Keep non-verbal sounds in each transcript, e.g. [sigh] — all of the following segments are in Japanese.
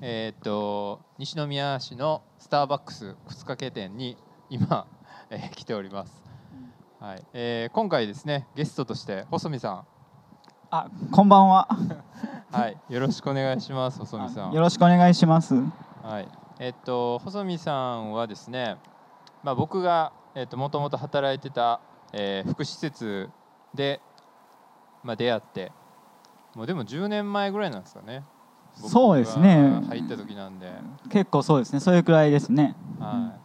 えーっと西宮市のスターバックス靴掛け店に今、[laughs] えー来ております。はい、えー今回ですねゲストとして細見さあ、こんばんは。ん、[laughs] はい、よろしくお願いします細見さん。よろしくお願いします。はい、えーっと細見さんはですね、まあ僕がえーっともともと働いてた、えー福祉施設でまあ出会って、もうでも10年前ぐらいなんですかね。そうですね入った時なんで。結構そうですね。それくらいですね。はい、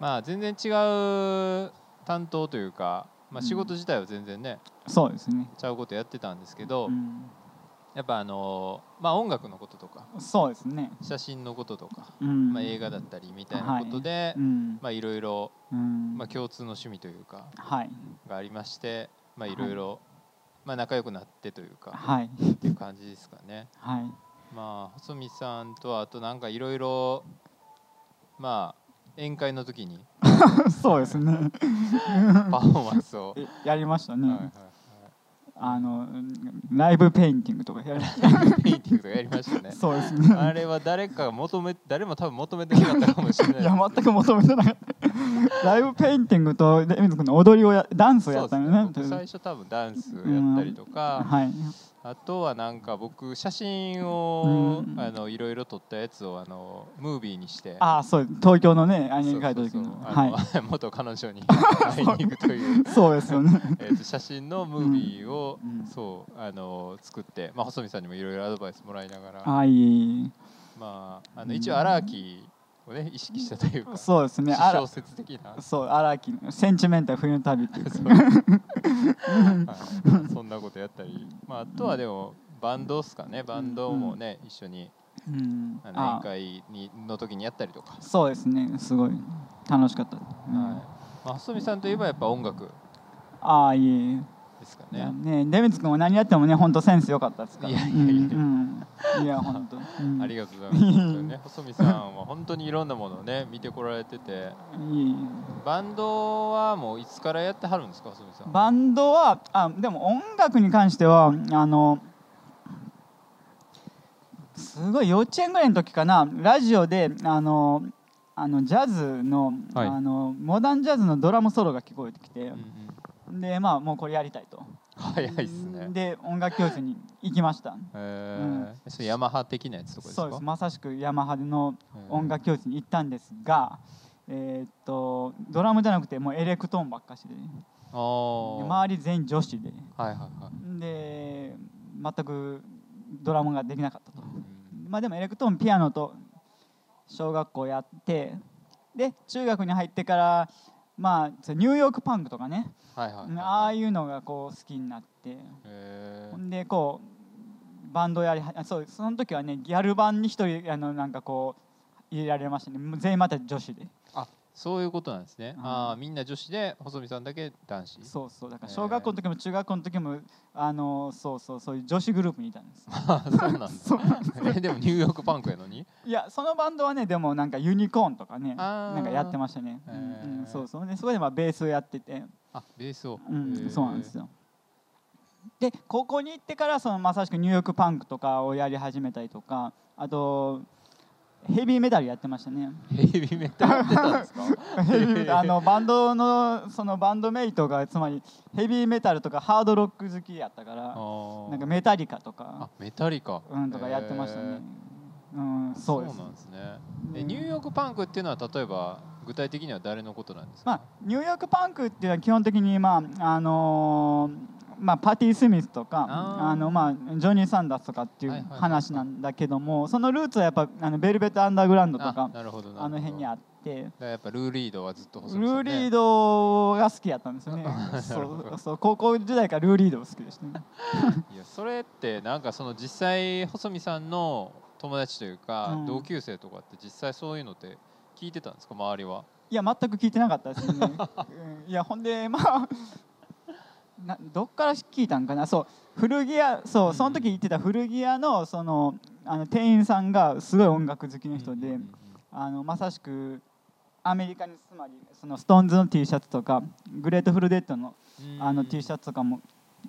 まあ全然違う担当というか、まあ、仕事自体は全然ね、そうですね。ちゃうことやってたんですけど、うんやっぱあのまあ音楽のこととかそうですね。写真のこととか、うんまあ、映画だったりみたいなことで、うんまあいろいろ、うんまあ、共通の趣味というかはいがありましてまあいろいろ、まあ、仲良くなってというかはいっていう感じですかね。はい。まあ細見さんとはあとなんかいろいろまあ宴会の時に [laughs] そうですね。[laughs] パフォーマンスを、えやりましたね。はいはいはいあのライブペインティングとかやりましたね。[laughs] そうですね。あれは誰かが求め誰も多分求めてなかったかもしれない。いや全く求めてなかった。ライブペインティングとデミズ君の踊りをやダンスをやったのね。ね僕最初多分ダンスやったりとか、はい。あとはなんか僕写真を、うん。あのいろいろ撮ったやつをあのムービーにして。あそう東京のねアニメ描いたそうそう時の。あはい。の [laughs] 元彼女に [laughs] 会いに行くという、そうですよね。[laughs] えーと写真のムービーを、うん。そうあの作って、まあ、細見さんにもいろいろアドバイスもらいながら、はい。まあ、あの一応荒木をね意識したというか、そうですね。小説的な。そう荒木のセンチメンタル冬の旅っていうか。そんなことやったり、まあ、あとはでもバンドっすかね。バンドもね、一緒にうん。あのあ宴会にの時にやったりとか、そうですね。すごい。楽しかった、うんはい。まあ、細見さんといえばやっぱ音楽。ああいえですかね。ねデミツ君は何やってもね本当センス良かったですから。いやいやいや。うんうん。いや本当、うん、ありがとうございます。ね、細見さんは本当にいろんなものをね見てこられてて、バンドはもういつからやってはるんですか、細見さん。えバンドはあでも音楽に関してはあのすごい幼稚園ぐらいの時かな。ラジオであのあのジャズの,、はい。あのモダンジャズのドラムソロが聞こえてきて。うん、うん、でまあもうこれやりたいと。早いっすね。で音楽教室に行きました。えうん。ーそれヤマハ的なやつとかですか？そうです。まさしくヤマハのうん音楽教室に行ったんですが、えーっとドラムじゃなくてもうエレクトーンばっかしで。周り全員女子で。はいはいはい。で全くドラムができなかったと。うん。まあでもエレクトーンピアノと小学校やってで中学に入ってからまあニューヨークパンクとかね。はいはいはい。ああいうのがこう好きになって。へほんでこうバンドやりはあそうその時はねギャル版に一人あのなんかこう入れられましたね。全員また女子でそういうことなんですね。はいああ、みんな女子で細見さんだけ男子。そうそう。だから小学校の時も中学校の時もあのそうそうそういう女子グループにいたんです。[laughs] あそうなんだ。[laughs] えでもニューヨークパンクやのに？いやそのバンドはねでもなんかユニコーンとかねなんかやってましたね、へうんーうんそうそう。でそこでまあベースをやってて、あ、ベースを。うんそうなんですよ。で高校に行ってからそのまさしくニューヨークパンクとかをやり始めたりとかあとヘビーメタルやってましたねヘビーメタルやってたんですか？[laughs] ヘビーメタルあのバンドのそのバンドメイトがつまりヘビーメタルとかハードロック好きやったからなんかメタリカとあか、メタリカ。うん、とかやってましたね。うん、そうです。なんですね。えうんニューヨークパンクっていうのは例えば具体的には誰のことなんですか？まあニューヨークパンクっていうのは基本的にまああのーまあパティ・スミスとかあのまあジョニー・サンダースとかっていう話なんだけども、そのルーツはやっぱあのベルベット・アンダーグラウンドとあかあの辺にあって。やっぱルーリードはずっと細ルーリードが好きやったんですよね。[laughs] なそうそう高校時代からルーリードが好きでしたね。[laughs] いやそれってなんかその実際細見さんの友達というか、うん。同級生とかって実際そういうのって聞いてたんですか？周りは。いや全く聞いてなかったですよね、[laughs] うん。いやほんでまあなどっから聞いたんかな？そう古着屋そうその時行ってた古着屋のそのあの店員さんがすごい音楽好きの人で、あのまさしくアメリカにつまりそのストーンズの T シャツとかグレートフルデッドのうん。あの T シャツとかも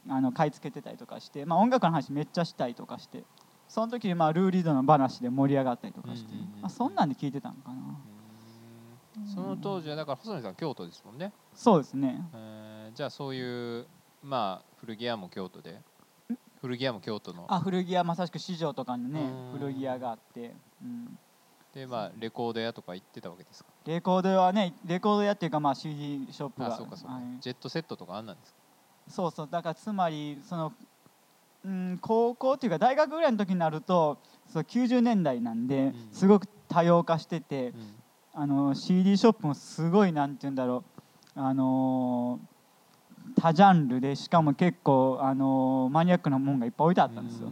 あの買い付けてたりとかして、まあ、音楽の話めっちゃしたりとかしてその時にまあルーリードの話で盛り上がったりとかして、まあ、そんなんで聞いてたんかな、その当時はだから細野さん京都ですもんね、そうですね。えーじゃあそういうまあ古着屋も京都で。古着屋も京都の。あ古着屋まさしく市場とかにねうん。古着屋があって、うん、でまあレコード屋とか行ってたわけですか？レコードはねレコード屋っていうかまあ CD ショップが。あそうかそうか、はい。ジェットセットとかあんなんですか？そうそう。だからつまりその、うん、高校っていうか大学ぐらいの時になるとそう90年代なんでうん。すごく多様化してて、うん。あの CD ショップもすごいなんて言うんだろう。あのー多ジャンルでしかも結構、あのーマニアックなもんがいっぱい置いてあったんですよ、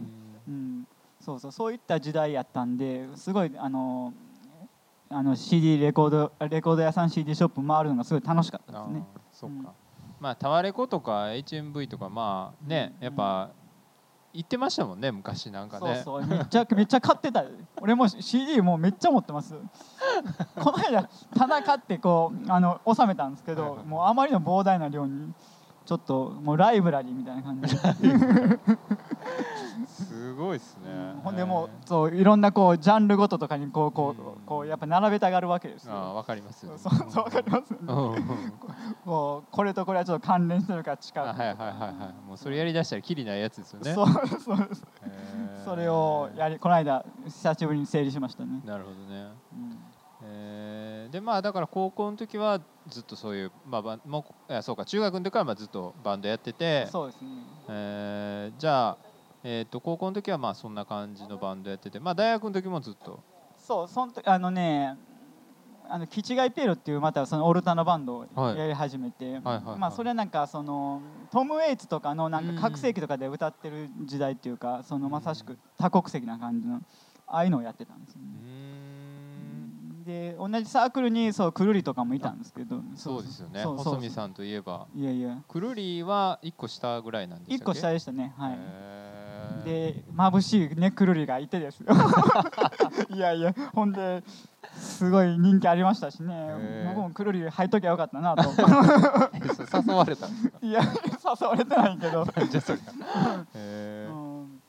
うん、そうそう。そういった時代やったんですごいあのーあの CD レコードレコード屋さん CD ショップ回るのがすごい楽しかったですね。そうか、うん。まあタワレコとか HMV とかまあねうん。やっぱ行ってましたもんね昔なんかね。そうそう。めっちゃめっちゃ買ってた [laughs] 俺も CD もうめっちゃ持ってます。この間棚買ってこうあの収めたんですけどもうあまりの膨大な量にちょっともうライブラリーみたいな感じ。ですごいですね、ほんでもうそういろんなこうジャンルごととかにこうこうこうやっぱ並べたがるわけですあわかりますよそうそうわかりますうんうん。うんこうこれとこれはちょっと関連してるから近く。あはいはいはいはいもうそれやりだしたらきりないやつですよね。そうそうです。それをやりこの間久しぶりに整理しましたね、なるほどね。うんえー。でまあだから高校の時はずっとそういうまあバンもうそうか中学の時からまあずっとバンドやっててそうですね。えー。じゃあえー、と高校の時はまあそんな感じのバンドやっててまあ大学の時もずっと？そうそん時あのねあのキチガイピエロっていうまたそのオルタナバンドをはい。やり始めて、まあそれはなんかそのトム・ウェイツとかのなんか拡声器とかで歌ってる時代っていうかそのまさしく多国籍な感じのああいうのをやってたんですよね。んで同じサークルにそうくるりとかもいたんですけど。そうですよね。細見さんといえば。いやいや。くるりは1個下ぐらいなんでしたっけ一個下でしたね。はい。で眩しいねくるりがいてですよ。[laughs] いやいや。ほんですごい人気ありましたしね。僕もくるり入っときゃよかったなと。[laughs] 誘われたんですか？いや誘われてないけど、[laughs] じゃあそれ。へうー。ん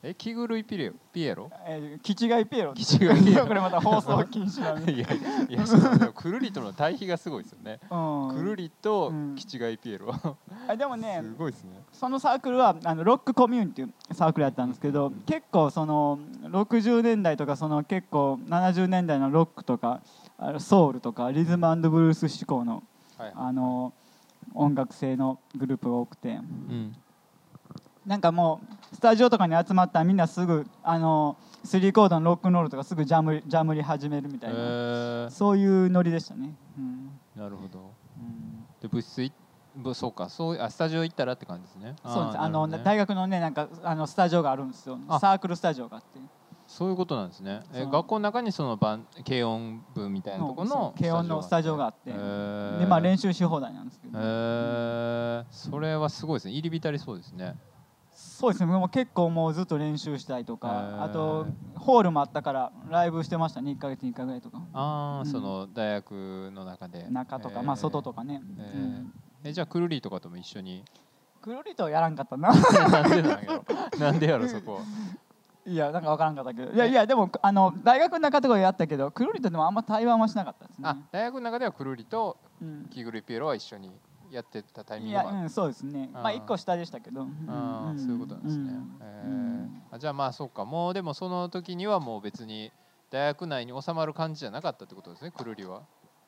え着ぐるいピエロピエロ？えー、キチガイピエロ。キチガイピエロ。これまた放送禁止なんで、[laughs] いやいやそのでもくるりとの対比がすごいですよね。[laughs] うん、くるりとうん。キチガイピエロ。あでもねすごいですね。そのサークルはあのロックコミューンっていうサークルやったんですけど結構その60年代とかその結構70年代のロックとかソウルとかリズムブルース志向のはい。あの音楽性のグループが多くて。うんなんかもうスタジオとかに集まったらみんなすぐあのスリーコードのロックンロールとかすぐジャムジャムり始めるみたいな、へー。そういうノリでしたね、うん。なるほど。うん。で物質そうか。そうあスタジオ行ったらって感じですね。そうですあの大学のねなんかあのスタジオがあるんですよ。あ。サークルスタジオがあって。そういうことなんですね。え学校の中にその軽音部みたいなところの軽音のスタジオがあって。へーでまあ練習し放題なんですけど、へー。それはすごいですね。入り浸りそうですねそうですね。もう結構もうずっと練習したりとかあとホールもあったからライブしてましたね。1か月2回ぐらいとか。ああ、うん。その大学の中で。中とか、まあ外とかね、うん。えじゃあくるりとかとも一緒に？くるりとはやらんかったな。[laughs] なんでなんやろ。なんでやろそこいやなんか分からんかったけど。いやいやでもあの大学の中とかでやったけどくるりとでもあんま対話はしなかったですね。あ大学の中ではくるりとうん。キグリピエロは一緒にやってたタイミンいグがある。やうんそうですね。まああー1個下でしたけど。あーそういうことなんですね、うん。へー。じゃあまあそうか。もうでもその時にはもう別に大学内に収まる感じじゃなかったってことですねくるりは。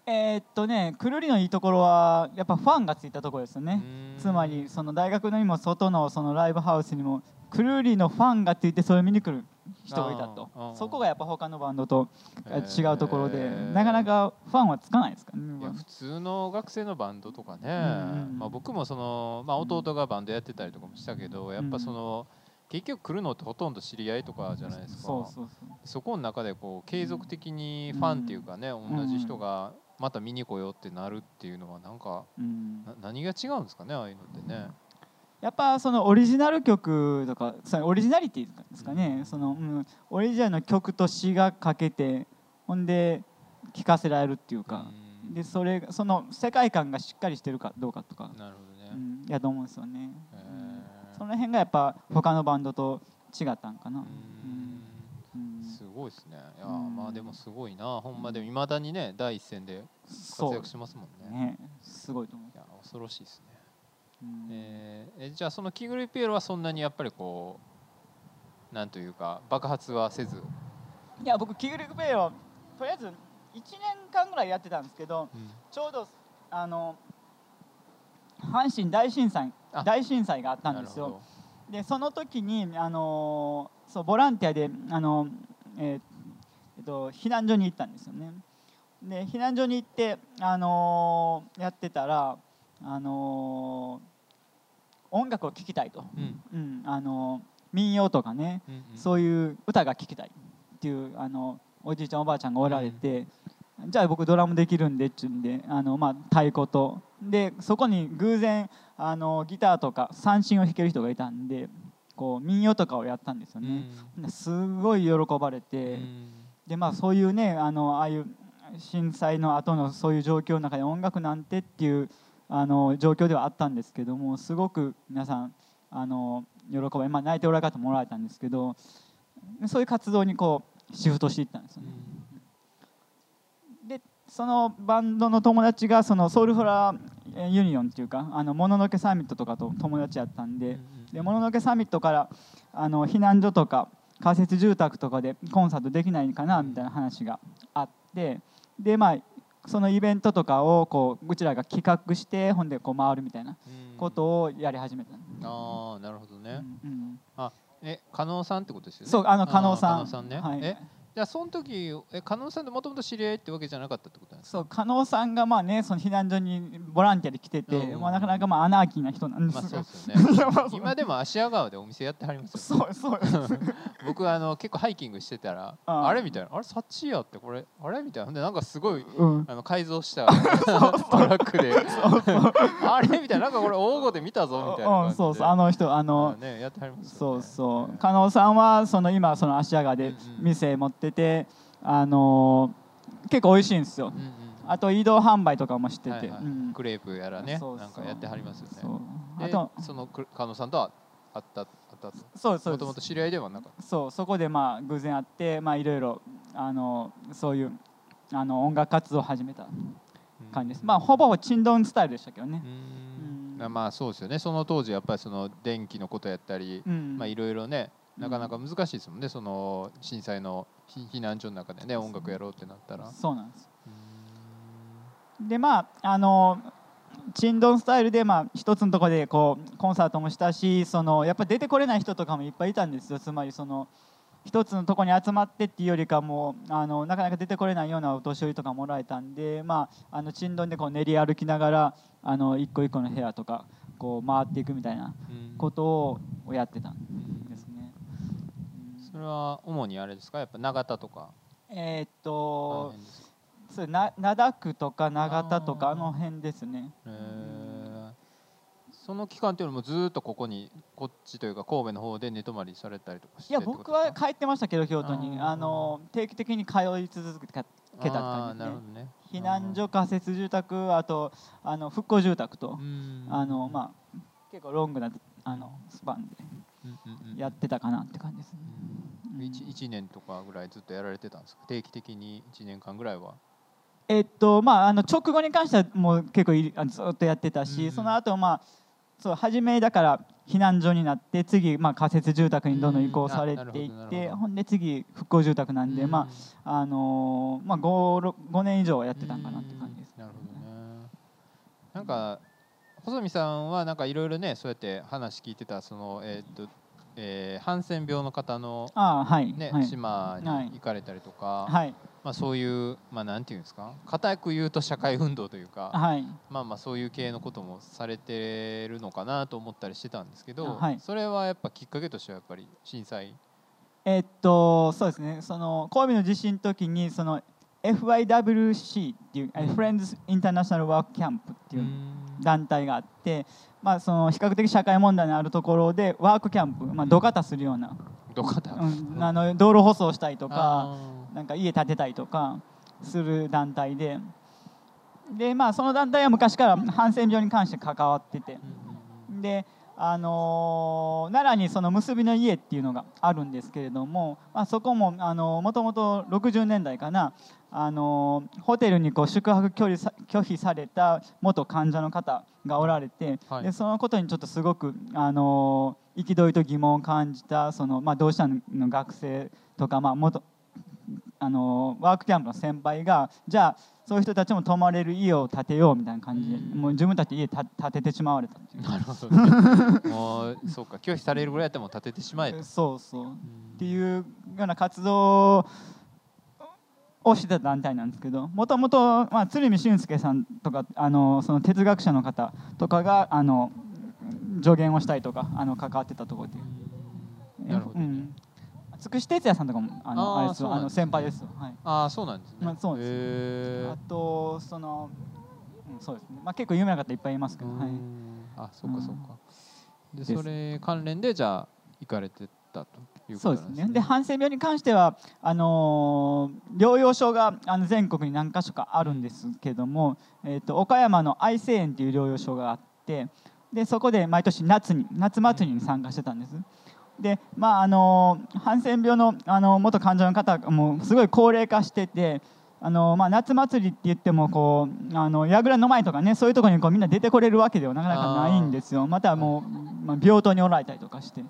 えーっとねくるりのいいところはやっぱファンがついたところですよね。つまりその大学にも外のそのライブハウスにもくるりのファンがついてそれを見に来る人がいたと。そこがやっぱ他のバンドと違うところでなかなかファンはつかないですからねいや普通の学生のバンドとかね、うんうんまあ、僕もその、まあ、弟がバンドやってたりとかもしたけどやっぱその、結局来るのってほとんど知り合いとかじゃないですか。そこの中でこう継続的にファンっていうかね、ん。同じ人がまた見に来ようってなるっていうのはなんかうん。な何が違うんですかねああいうのってね。やっぱそのオリジナル曲とかそのオリジナリティですかね、その、うん、オリジナルの曲と詩がかけてほんで聴かせられるっていうか、うん。でそれがその世界観がしっかりしてるかどうかとか、なるほどね。うん、やと思うんですよね、へうんー。その辺がやっぱ他のバンドと違ったんかな、ううん。ん。ごいですね。いやうん。まあでもすごいな。ほんまでもいまだにね第一線で活躍しますもんね。ね。すごいと思う。いや恐ろしいですね、うんえーえじゃあそのキングルピエロはそんなにやっぱりこうなんというか爆発はせず、いや僕キグリグベイをとりあえず1年間ぐらいやってたんですけどちょうどあの阪神大震災あ。大震災があったんですよ。でその時にあのそうボランティアであの、えーえっと、避難所に行ったんですよね。で避難所に行ってあのやってたらあの音楽を聴きたいと、うん。うん。あの民謡とかねうんうん。そういう歌が聴きたいっていうあのおじいちゃんおばあちゃんがおられて、じゃあ僕ドラムできるんでっちゅうんであの、まあ、太鼓と。でそこに偶然あのギターとか三振を弾ける人がいたんでこう民謡とかをやったんですよね、すごい喜ばれうんて、うん。でまあそういうねあのああいう震災の後のそういう状況の中で音楽なんてっていうあの状況ではあったんですけどもすごく皆さんあの喜ばれ、まあ、泣いておられ方もらえたんですけどそういう活動にこうシフトしていったんですよね。でそのバンドの友達がそのソウルフラーユニオンっていうかあのもののけサミットとかと友達やったんででもののけサミットからあの避難所とか仮設住宅とかでコンサートできないかなみたいな話があってでまあそのイベントとかをこううちらが企画してほんでこう回るみたいなうん。ことをやり始めた、ああなるほどね、うんえ加納さんってことですよね？そうあの加納さん。あー加納さんね、はい。えじゃあその時え加納さんってもともと知り合いってわけじゃなかったってことなんですか？そう加納さんがまあねその避難所にボランティアで来てて、うん。まあ、なかなかまあアナーキーな人なんですまあが、そうですよね。いやまあそう今でも芦屋川でお店やってはりますよそうそう [laughs] 僕あの結構ハイキングしてたらあれみたいなあれサッチやってこれあれみたいな。でなんかすごいうん。あの改造した [laughs] トラックで。あれみたいな。なんかこれ大御で見たぞみたいなうんそうそう。あの人あのあねやってはりますそうそう。加納さんはその今その芦屋川で店持っててあの結構美味しいんですよ。うんうん。あと移動販売とかもしてて、はいはい。うん。クレープやらねそうなんかやってはりますよね。あでとそのく加納さんとは会った会ったそうそう。もともと知り合いではなかった。そう。そこでまあ偶然会ってまあいろいろあのそういうあの音楽活動を始めた感じです、まあほぼほぼチンドンスタイルでしたけどね。う、ん。うん。まあそうですよね。その当時やっぱりその電気のことやったりうん。まあいろいろねうん。なかなか難しいですもんね。その震災の避避難所の中でね音楽やろうってなったら。そうなんです。うん。でまああのチンドンスタイルでまあ一つのところでこうコンサートもしたしそのやっぱ出てこれない人とかもいっぱいいたんですよ。つまりその一つのところに集まってっていうよりかもあのなかなか出てこれないようなお年寄りとかもらえたんでまああのチンドンでこう練り歩きながらあの一個一個の部屋とかこう回っていくみたいなうん。ことをやってたんうんですね。それは主にあれですか？やっぱ長田とか。えーっとそうな灘区とか長田とかあの辺ですね。へー。その期間っていうのもずーっとここにこっちというか神戸の方で寝泊まりされたりとかしていや僕は帰ってましたけど京都に。あの定期的に通い続けたけた感じで。すねなるほどね。避難所仮設住宅あとあの復興住宅とうん。あのまあ結構ロングなあのスパンでやってたかなって感じですね。うん。1, 年とかぐらいずっとやられてたんですか？定期的に1年間ぐらいは。えっとまああの直後に関してはもう結構ずっとやってたし、うんその後まあそう初めだから避難所になって次まあ仮設住宅にどんどん移行されていってほんで次復興住宅なんで、まああのーまあ 5, 5年以上はやってたんかなって感じです。なるほどね。なんか細見さんはなんかいろいろねそうやって話聞いてたそのえーっと、えーハンセン病の方のはい、ね、はい。島に行かれたりとか、はい。まあ、そういう、まあ、なんていうんですか？固く言うと社会運動というか、はい。まあまあそういう系のこともされてるのかなと思ったりしてたんですけど、はい。それはやっぱきっかけとしてはやっぱり震災？えっとそうですね。その神戸の地震の時にその FIWC っていう、えうん。Friends International Work Camp っていううん。団体があって、まあ、その比較的社会問題のあるところでワークキャンプ、まあ、土方するような、どこだ、うん、あの道路舗装したりとかあなんか家建てたりとかする団体で。で、まあ、その団体は昔からハンセン病に関して関わってて。であのー奈良にその結びの家っていうのがあるんですけれども、まあ、そこもあのもともと60年代かな、あのーホテルにこう宿泊拒否さ拒否された元患者の方がおられて、はい。でそのことにちょっとすごく、あのー憤りと疑問を感じたその、まあ、同志社の学生とか、まあ、元あのワークキャンプの先輩がじゃあそういう人たちも泊まれる家を建てようみたいな感じでうん。もう自分たちで家た建ててしまわれたっていう。なるほど、ね、[laughs] もうそうか拒否されるぐらいやったらもう立ててしまえと、そうそう。っていうような活動をしてた団体なんですけどもともとまあ鶴見俊介さんとかあのその哲学者の方とかがあの助言をしたりとかあの関わってたところで。なるほどね。うん。つくし哲也さんとかもあのあーあれですあの先輩ですよ。はい。ああそうなんですね、まあそうですへあとその、うん、そうですね。まあ結構有名な方いっぱいいますけど、はい。あそうかそうか、でそれ関連でじゃあ行かれてたというこそうでとですねすね。でハンセン病に関してはあのー療養所があの全国に何か所かあるんですけども、えっ、と岡山の愛生園っていう療養所があって、でそこで毎年夏に夏祭りに参加してたんです。でまああのーハンセン病のあの元患者の方がもうすごい高齢化してて。あのまあ、夏祭りって言ってもこうあの櫓の前とかねそういうところにこうみんな出てこれるわけではなかなかないんですよまたもう、まあ、病棟におられたりとかして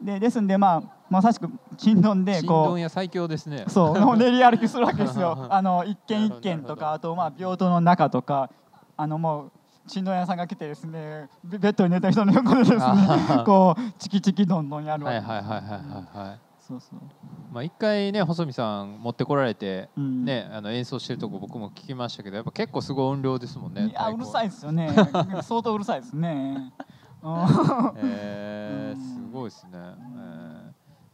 でですんでまあまさしくちんどんで新こ聞屋最強ですね。う [laughs] そう練り歩きするわけですよ。[laughs] あの一軒一軒とかあとまあ病棟の中とかあのもうちんどん屋さんが来てですねベベッドに寝た人の横でですねあこうチキチキどんどんやるわはいけです。はいはいはいはいはいそうそう。まあ一回ね細見さん持ってこられてうん。ね、あの演奏してるとこ僕も聞きましたけどやっぱ結構すごい音量ですもんねいやうるさい、いですよね。相当うるさいですね。うんえー、うんすごいですね、えー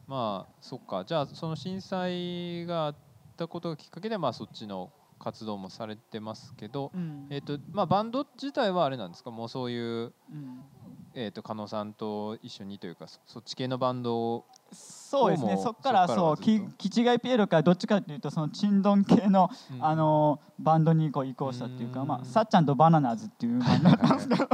まあそっか。じゃあその震災があったことがきっかけでまあそっちの活動もされてますけど、うん。えーとまあ、バンド自体はあれなんですか？もうそういう、うん。えー、と加納さんと一緒にというかそそっち系のバンドをそうですね。そこからそっからはそうずっと？きキチガイピエロからどっちかというとそのチンドン系のうん。あのバンドにこう移行したっていうか、うん。まあ、さっちゃんとバナナーズっていうバンドだったんですけど、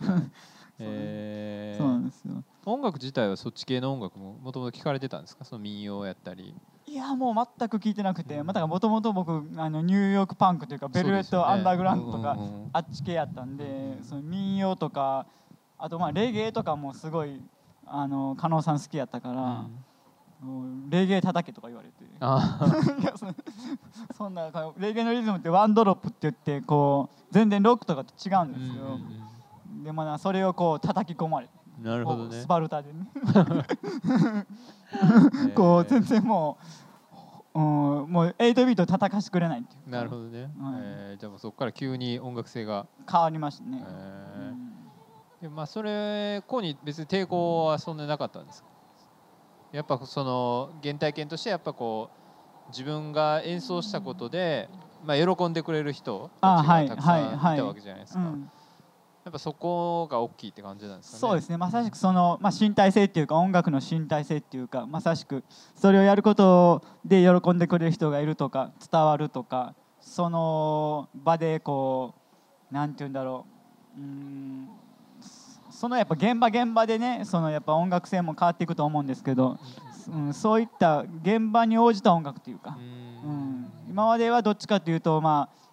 [laughs] えー。そうなんですよ。音楽自体はそっち系の音楽ももともと聞かれてたんですか？その民謡やったり。いやもう全く聞いてなくて、うん。またもともと僕あのニューヨークパンクというかベルベットアンダーグラウンドとか、そうですよねうんうんうん。あっち系やったんでその民謡とかあとまあレゲエとかもすごいあの加納さん好きやったから、うん。レゲエ叩けとか言われて。そ [laughs] そんなレゲエのリズムってワンドロップって言ってこう全然ロックとかと違うんーですよ、うんでまあそれをこう叩き込まれなるほどね。スパルタでね。[laughs] えー。こう全然もう、うん、もう8ビート叩かしてくれないっていう。かなるほどね、えーじゃあもうそこから急に音楽性が、変わりましたね、えうん。ーでまあそれこうに別に抵抗はそんなになかったんですか？やっぱその原体験としてやっぱこう自分が演奏したことで、まあ、喜んでくれる人たちがたくさんはいはい。いたわけじゃないですか、うんやっぱそこが大きいって感じなんですかね。そうですね。まさしくその、まあ、身体性っていうか音楽の身体性っていうかまさしくそれをやることで喜んでくれる人がいるとか伝わるとかその場でこうなんて言うんだろう。うーんそのやっぱ現場現場でねそのやっぱ音楽性も変わっていくと思うんですけど、うん、そういった現場に応じた音楽というか。う、ん。うん、今まではどっちかというと、まあ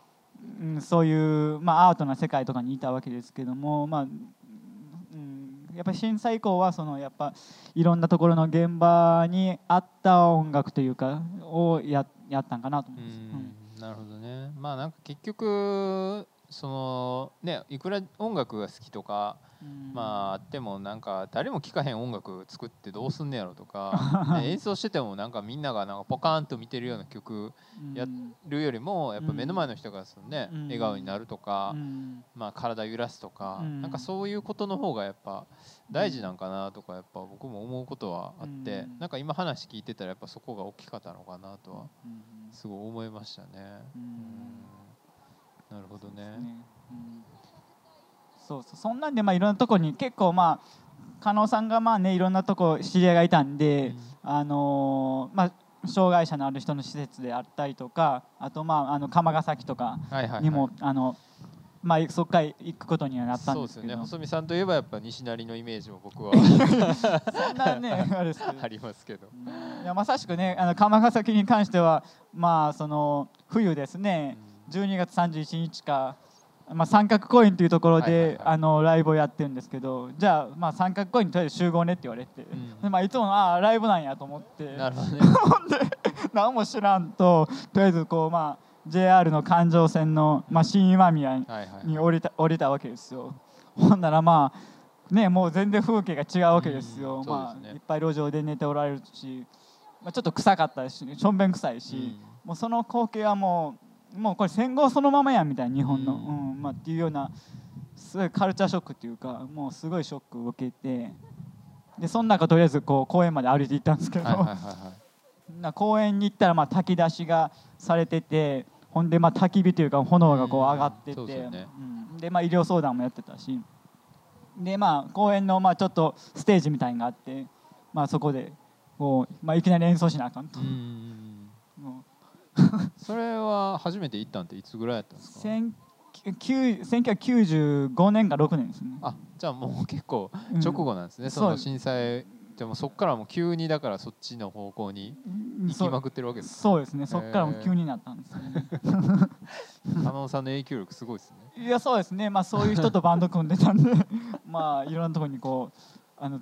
うん、そういう、まあ、アートな世界とかにいたわけですけども、まあうん、やっぱり震災以降はそのやっぱいろんなところの現場に合った音楽というかをややったんかなと思ういます。んなるほどねまあなんか結局そのねいくら音楽が好きとかうんまああってもなんか誰も聴かへん音楽作ってどうすんねやろとか、[laughs] ね演奏しててもなんかみんながなんかポカーンと見てるような曲うんやるよりもやっぱ目の前の人がそのね、うん。笑顔になるとか、うん。まあ、体揺らすとか、うん。なんかそういうことの方がやっぱ大事なんかなとかやっぱ僕も思うことはあって、うん。なんか今話聞いてたらやっぱそこが大きかったのかなとはうん。すごい思いましたね。なるほどね。そうそう。そんなんでまあいろんなとこに結構まあ加納さんがまあねいろんなとこ知り合いがいたんで、あのーまあ障害者のある人の施設であったりとかあとまああの釜ヶ崎とかはいはいはい、にも、あのまあそこから行くことにはなったんでけど。ですすよね。細見さんといえばやっぱ西成のイメージも僕は [laughs] [laughs] そんなねあれですけど。ありますけど。いやまさしくねあの釜ヶ崎に関してはまあその冬ですね。12月31日か、まあ、三角コインというところで、あのライブをやってるんですけどじゃあ、まあ、三角コインにとりあえず集合ねって言われて、ん。でまあ、いつものああライブなんやと思って。なるほどね。[laughs] 何も知らんととりあえずこう、まあ、JR の環状線の、まあ、新今宮に降りた降りたわけですよ。ほんならまあねもう全然風景が違うわけですよ、うんすね。いっぱい路上で寝ておられるし、まあ、ちょっと臭かったししょんべん臭いし、もうその光景はもうもうこれ戦後そのままやんみたいな日本の、ううん。まあ、っていうようなすごいカルチャーショックっていうかもうすごいショックを受けて。でその中とりあえずこう公園まで歩いて行ったんですけど、はいはいはいはい。な公園に行ったらまあ炊き出しがされててほんでまあ焚き火というか炎がこううん上がってて、そうですよね。うん。でまあ医療相談もやってたし。でまあ公園のまあちょっとステージみたいのがあって、まあ、そこでこう、まあ、いきなり演奏しなあかんと。うん。も [laughs] それは初めて行ったんっていつぐらいやったんうですか？千九1995年か6年ですね。あじゃあもう結構うん。直後なんですね、そそうの震災。でもそこからもう急にだからそっちの方向にうんそう行きまくってるわけですそうですね。そっからも急になったんですよね。[laughs] [laughs] 加納さんの影響力すごいですね。いやそうですね。まあそういう人とバンド組んでたんでまあいろんなところにこうあの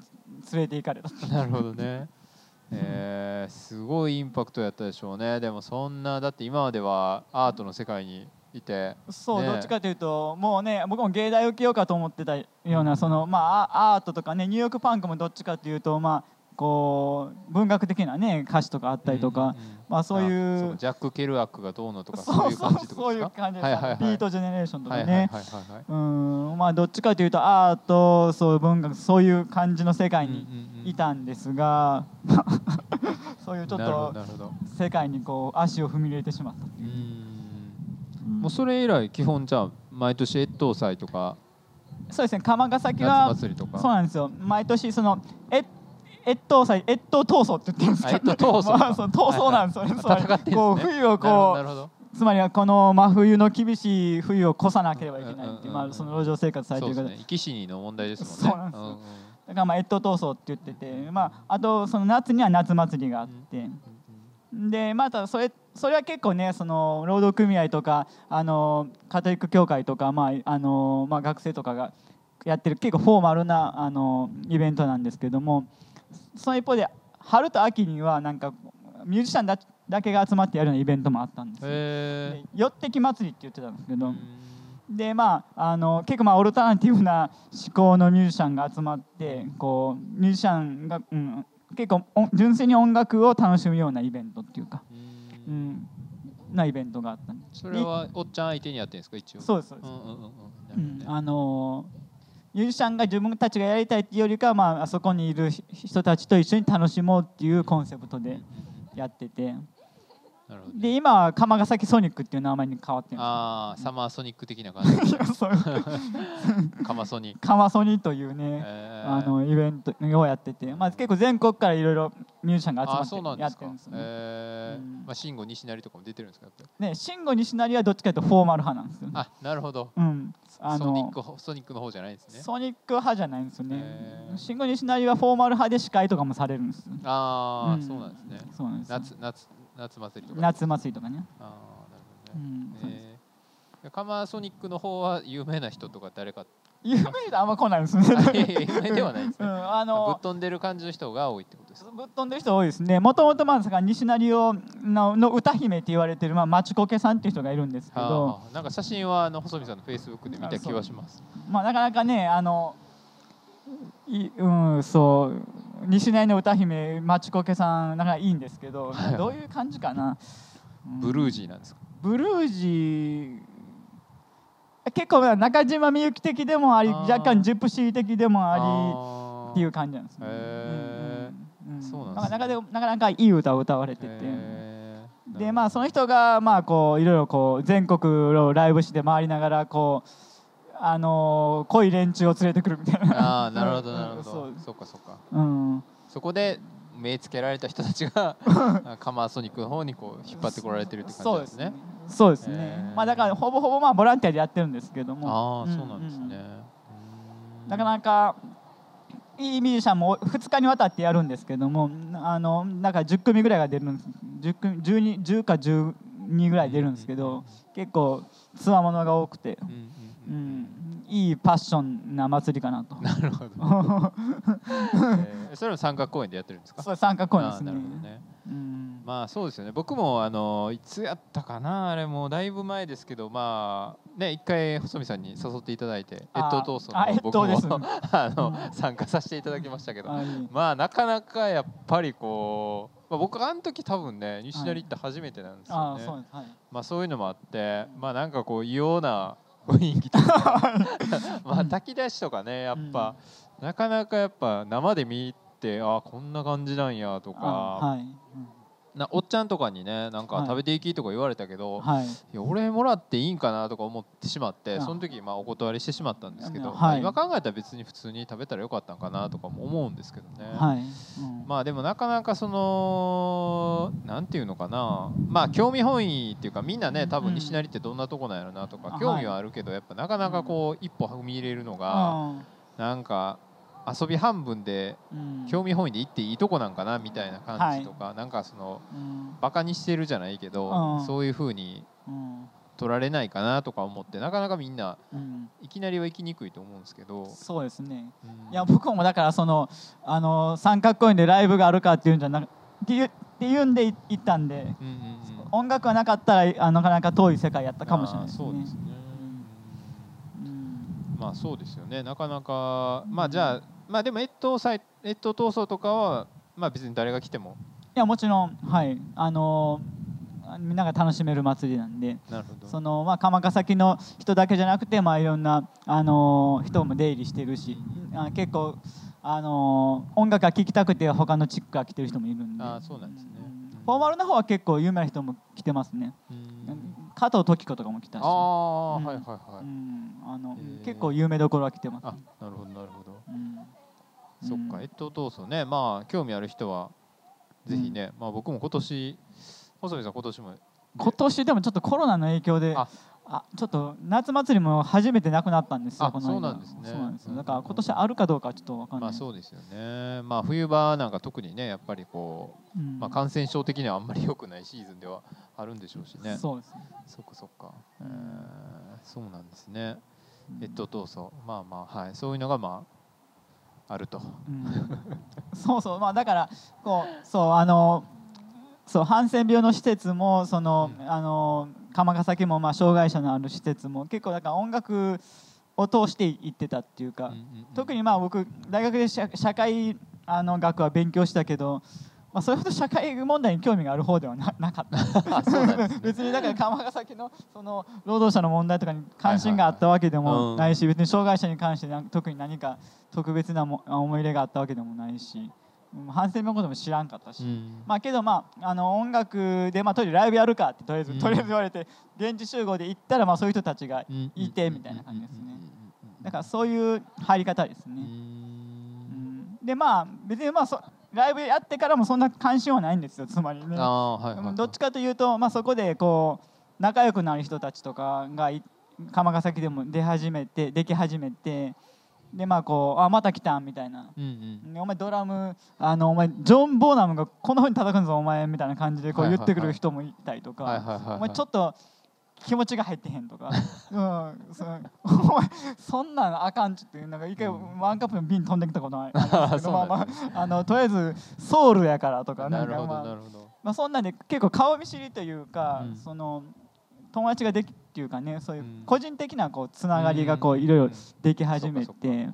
連れて行かれた。なるほどねえー、すごいインパクトやったでしょうね。でもそんなだって今まではアートの世界にいてそう、ね。どっちかというともうね僕も芸大受けようかと思ってたようなそのまあアアートとかねニューヨークパンクもどっちかというとまあこう文学的なね歌詞とかあったりとか、うんうんまあそういうジャック・ケルアックがどうのとかそそういう感じとそういう感じです、はいはいはいビートジェネレーションとかね、どっちかというとアートそう文学そういう感じの世界にいたんですが、[laughs] そういうちょっと世界にこう足を踏み入れてしまったってういう。ん。もうそれ以来基本じゃあ毎年越冬祭とかそうですね釜ヶ崎夏はそうなんですよ。毎年そのえ越冬祭越冬闘争って言ってるんですけど。闘争か。ま [laughs] あそう闘争なんですよね、つまり戦ってんですね。こう冬をこうつまりはこの真冬の厳しい冬を越さなければいけないっていう、まあ、その路上生活されてる方。生き死にの問題ですもんね。そうなんですよ。うんうんだからまあ越冬闘争って言ってて、まあ、あとその夏には夏祭りがあって、でまたそれそれは結構ねその労働組合とかあのカトリック教会とか、まああのまあ、学生とかがやってる結構フォーマルなあのイベントなんですけどもその一方で春と秋にはなんかミュージシャンだだけが集まってやるようなイベントもあったんですよ。へでよってき祭りって言ってたんですけど、でまああの結構まあオルタナティブな思考のミュージシャンが集まってこうミュージシャンが、うん、結構お純粋に音楽を楽しむようなイベントっていうか、ううんん、なイベントがあったそれはおっちゃん相手にやってるんですか一応？そうですそうです、あのミュージシャンが自分たちがやりたいっていうよりかは、まあ、あそこにいる人たちと一緒に楽しもうっていうコンセプトでやっててねで今は釜ヶ崎ソニックっていう名前に変わってああサマーソニック的な感じ。カマソニカマソニというね、えー。あのイベントをやってて、まあ、結構全国からいろいろミュージシャンが集まってやってるんですよね。えー。うん。まあ慎吾西成とかも出てるんですかね、慎吾西成はどっちかというとフォーマル派なんですよ、ね。あなるほど。うん、あソニッのクほソニックの方じゃないんですね。ソニック派じゃないんですよね。慎吾西成はフォーマル派で司会とかもされるんですよ。ああ、うん。そうなんですね。そうなんですよ。夏夏夏祭りとか夏祭りとかね。ああなるほうどね、うえー、カマーソニックの方は有名な人とか誰か。有名人あんま来ないですね。[laughs] 有名ではないですうね、ん、あぶっの飛んでる感じの人が多いってことですか？ぶっ飛んでる人多いですね。もともとまあ西成をのの歌姫って言われてるまあ町コケさんっていう人がいるんですけはあど。はあ。なんか写真はあの細見さんのフェイスブックで見た気はします。まあ、なかなかねあのいうんそう。西成の歌姫マチコケさんなかなかいいんですけど、はいどういう感じかな、うん。ブルージーなんですか？ブルージー。結構中島みゆき的でもあり若干ジプシー的でもありあっていう感じなんですね。なんですね。なかなかでなかなかいい歌を歌われてて。でまあその人がまあこういろいろこう全国をライブして回りながらこうあのー濃い連中を連れてくるみたいな。ああなるほどなるほどそうそっかそっかうん、そこで目つけられた人たちが [laughs] カマーソニックの方にこう引っ張ってこられてるって感じですね。そうですね。へーまあだからほぼほぼまあボランティアでやってるんですけども。ああ、んそうなんですね。うんなかなかいいミュージシャンも2日にわたってやるんですけども、あのなんか10組ぐらいが出るんです。10組12 10か12ぐらい出るんですけど、結構つわものが多くて、うんうんいいパッションな祭りかなと。なるほど。[laughs] えーそれも三角公園でやってるんですか？そう参加公演ですねなるほどね。うんまあそうですよね。僕もあのいつやったかな？あれもうだいぶ前ですけど、まあね一回細見さんに誘っていただいて、越あー冬闘争あ越の僕も冬ですね [laughs] あの、うん参加させていただきましたけど、あいいまあなかなかやっぱりこう、まあ、僕あの時多分ね西成行って初めてなんですよね。あそうですはい。まあそういうのもあって、まあなんかこう異様な雰囲気とか、[laughs] まあ炊き出しとかねやっぱ、なかなかやっぱ生で見てあこんな感じなんやとか、あはい。うんなおっちゃんとかにねなんかはい。食べていきとか言われたけど、い、はい。や俺もらっていいんかなとか思ってしまってあ。その時まあお断りしてしまったんですけど、はい。まあ今考えたら別に普通に食べたらよかったんかなとかも思うんですけどね。はい。うん。まあでもなかなかそのなんていうのかな。まあ興味本位っていうかみんなね多分西成ってどんなとこなんやろなとかあ興味はあるけどやっぱなかなかこう一歩踏み入れるのがなんか遊び半分でうん。興味本位で行っていいとこなんかなみたいな感じとかなんかそのうん。バカにしてるじゃないけどうん。そういう風にうん。取られないかなとか思ってなかなかみんなうん。いきなりは行きにくいと思うんですけど。そうですね。うん。いや僕もだからそのあの三角公園でライブがあるかっていうんじゃなくっていうっていうんでい行ったんでうんうんうん。音楽がなかったらあのなかなか遠い世界やったかもしれないですね。あーそうですね。うん。まあそうですよね。なかなかまあじゃあまあでも越冬祭越冬闘争とかはまあ別に誰が来ても。いやもちろんはい。あのみんなが楽しめる祭りなんで。なるほど。そのまあ鎌ヶ崎の人だけじゃなくてまあいろんなあの人も出入りしてるしあ結構あの音楽が聴きたくて他の地区から来てる人もいるんで。あーそうなんですね。うん。フォーマルの方は結構有名な人も来てますね。うん。加藤登紀子とかも来たし。ああ、うん。はいはいはい、うん。あの結構有名どころは来てますあなるほどなるほど、うんそっか。越冬闘争ね。まあ興味ある人はぜひね、まあ僕も今年細見さん今年も。今年でもちょっとコロナの影響であ。あちょっと夏祭りも初めてなくなったんですよあこの間。そうなんですね。そうなんです。だから今年あるかどうかはちょっと分かんない。まあそうですよね。まあ冬場なんか特にねやっぱりこう、うん。まあ、感染症的にはあんまり良くないシーズンではあるんでしょうしね。そうですね。そっかそっか、えうん。ーそうなんですね。うん。越冬闘争まあまあはい。そういうのがまああると。うん。[laughs] そうそう。まあだからこうそうあのそうハンセン病の施設もその、うん。あの鎌ヶ崎もまあ障害者のある施設も結構だから音楽を通して行ってたっていうか、うんうんうん。特にまあ僕大学で社社会あの学は勉強したけど、まあ、それほど社会問題に興味がある方ではななかった。[laughs] [laughs] 別にだから鎌ヶ崎のその労働者の問題とかに関心があったわけでもないし別に障害者に関して特に何か特別なも思い入れがあったわけでもないしうん反省のことも知らんかったし、うん。まあけどまああの音楽でまあとりあえずライブやるかってとりあえず、うん。とりあえず言われて現地集合で行ったらまあそういう人たちがうん。いてみたいな感じですね。だからそういう入り方ですね。ううんん。でまあ別にまあそライブやってからもそんな関心はないんですよつまりね。はいはいはい。どっちかというと、まあ、そこでこう仲良くなる人たちとかがい鎌ヶ崎でも出始めてでき始めてでまあこうあまた来たんみたいな。うんうん。お前ドラムあのお前ジョン・ボーナムがこんなふうに叩くんぞお前みたいな感じでこう言ってくる人もいたりとか、お前ちょっと気持ちが入ってへんとか、[laughs] うん、そのお前そんなんあかんちってなんか一回うん。ワンカップの瓶飛んできたことない。[laughs] ありまあのとりあえずソウルやからとかなんかまあまあ、そんなんで結構顔見知りというか、うん。その友達ができっていうかねそういううん。個人的なこうつながりがこういろいろでき始めて。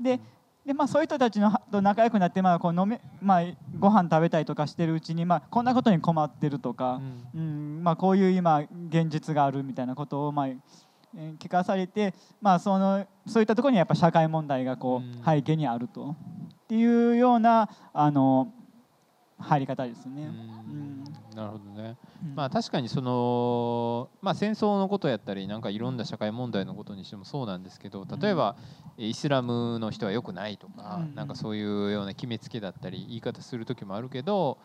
でで、まあ、そういう人たちのはと仲良くなって、まあこう飲めまあ、ご飯食べたりとかしてるうちに、まあ、こんなことに困ってるとかう、ん。うんまあ、こういう今現実があるみたいなことを、まあえー聞かされて、まあ、そのそういったところにやっぱ社会問題がこうん。う背景にあると。っていうようなあの入り方ですね。なるほどね。うん。まあ確かにその、まあ、戦争のことやったりなんかいろんな社会問題のことにしてもそうなんですけど例えばイスラムの人は良くないとか、うん。なんかそういうような決めつけだったり言い方する時もあるけど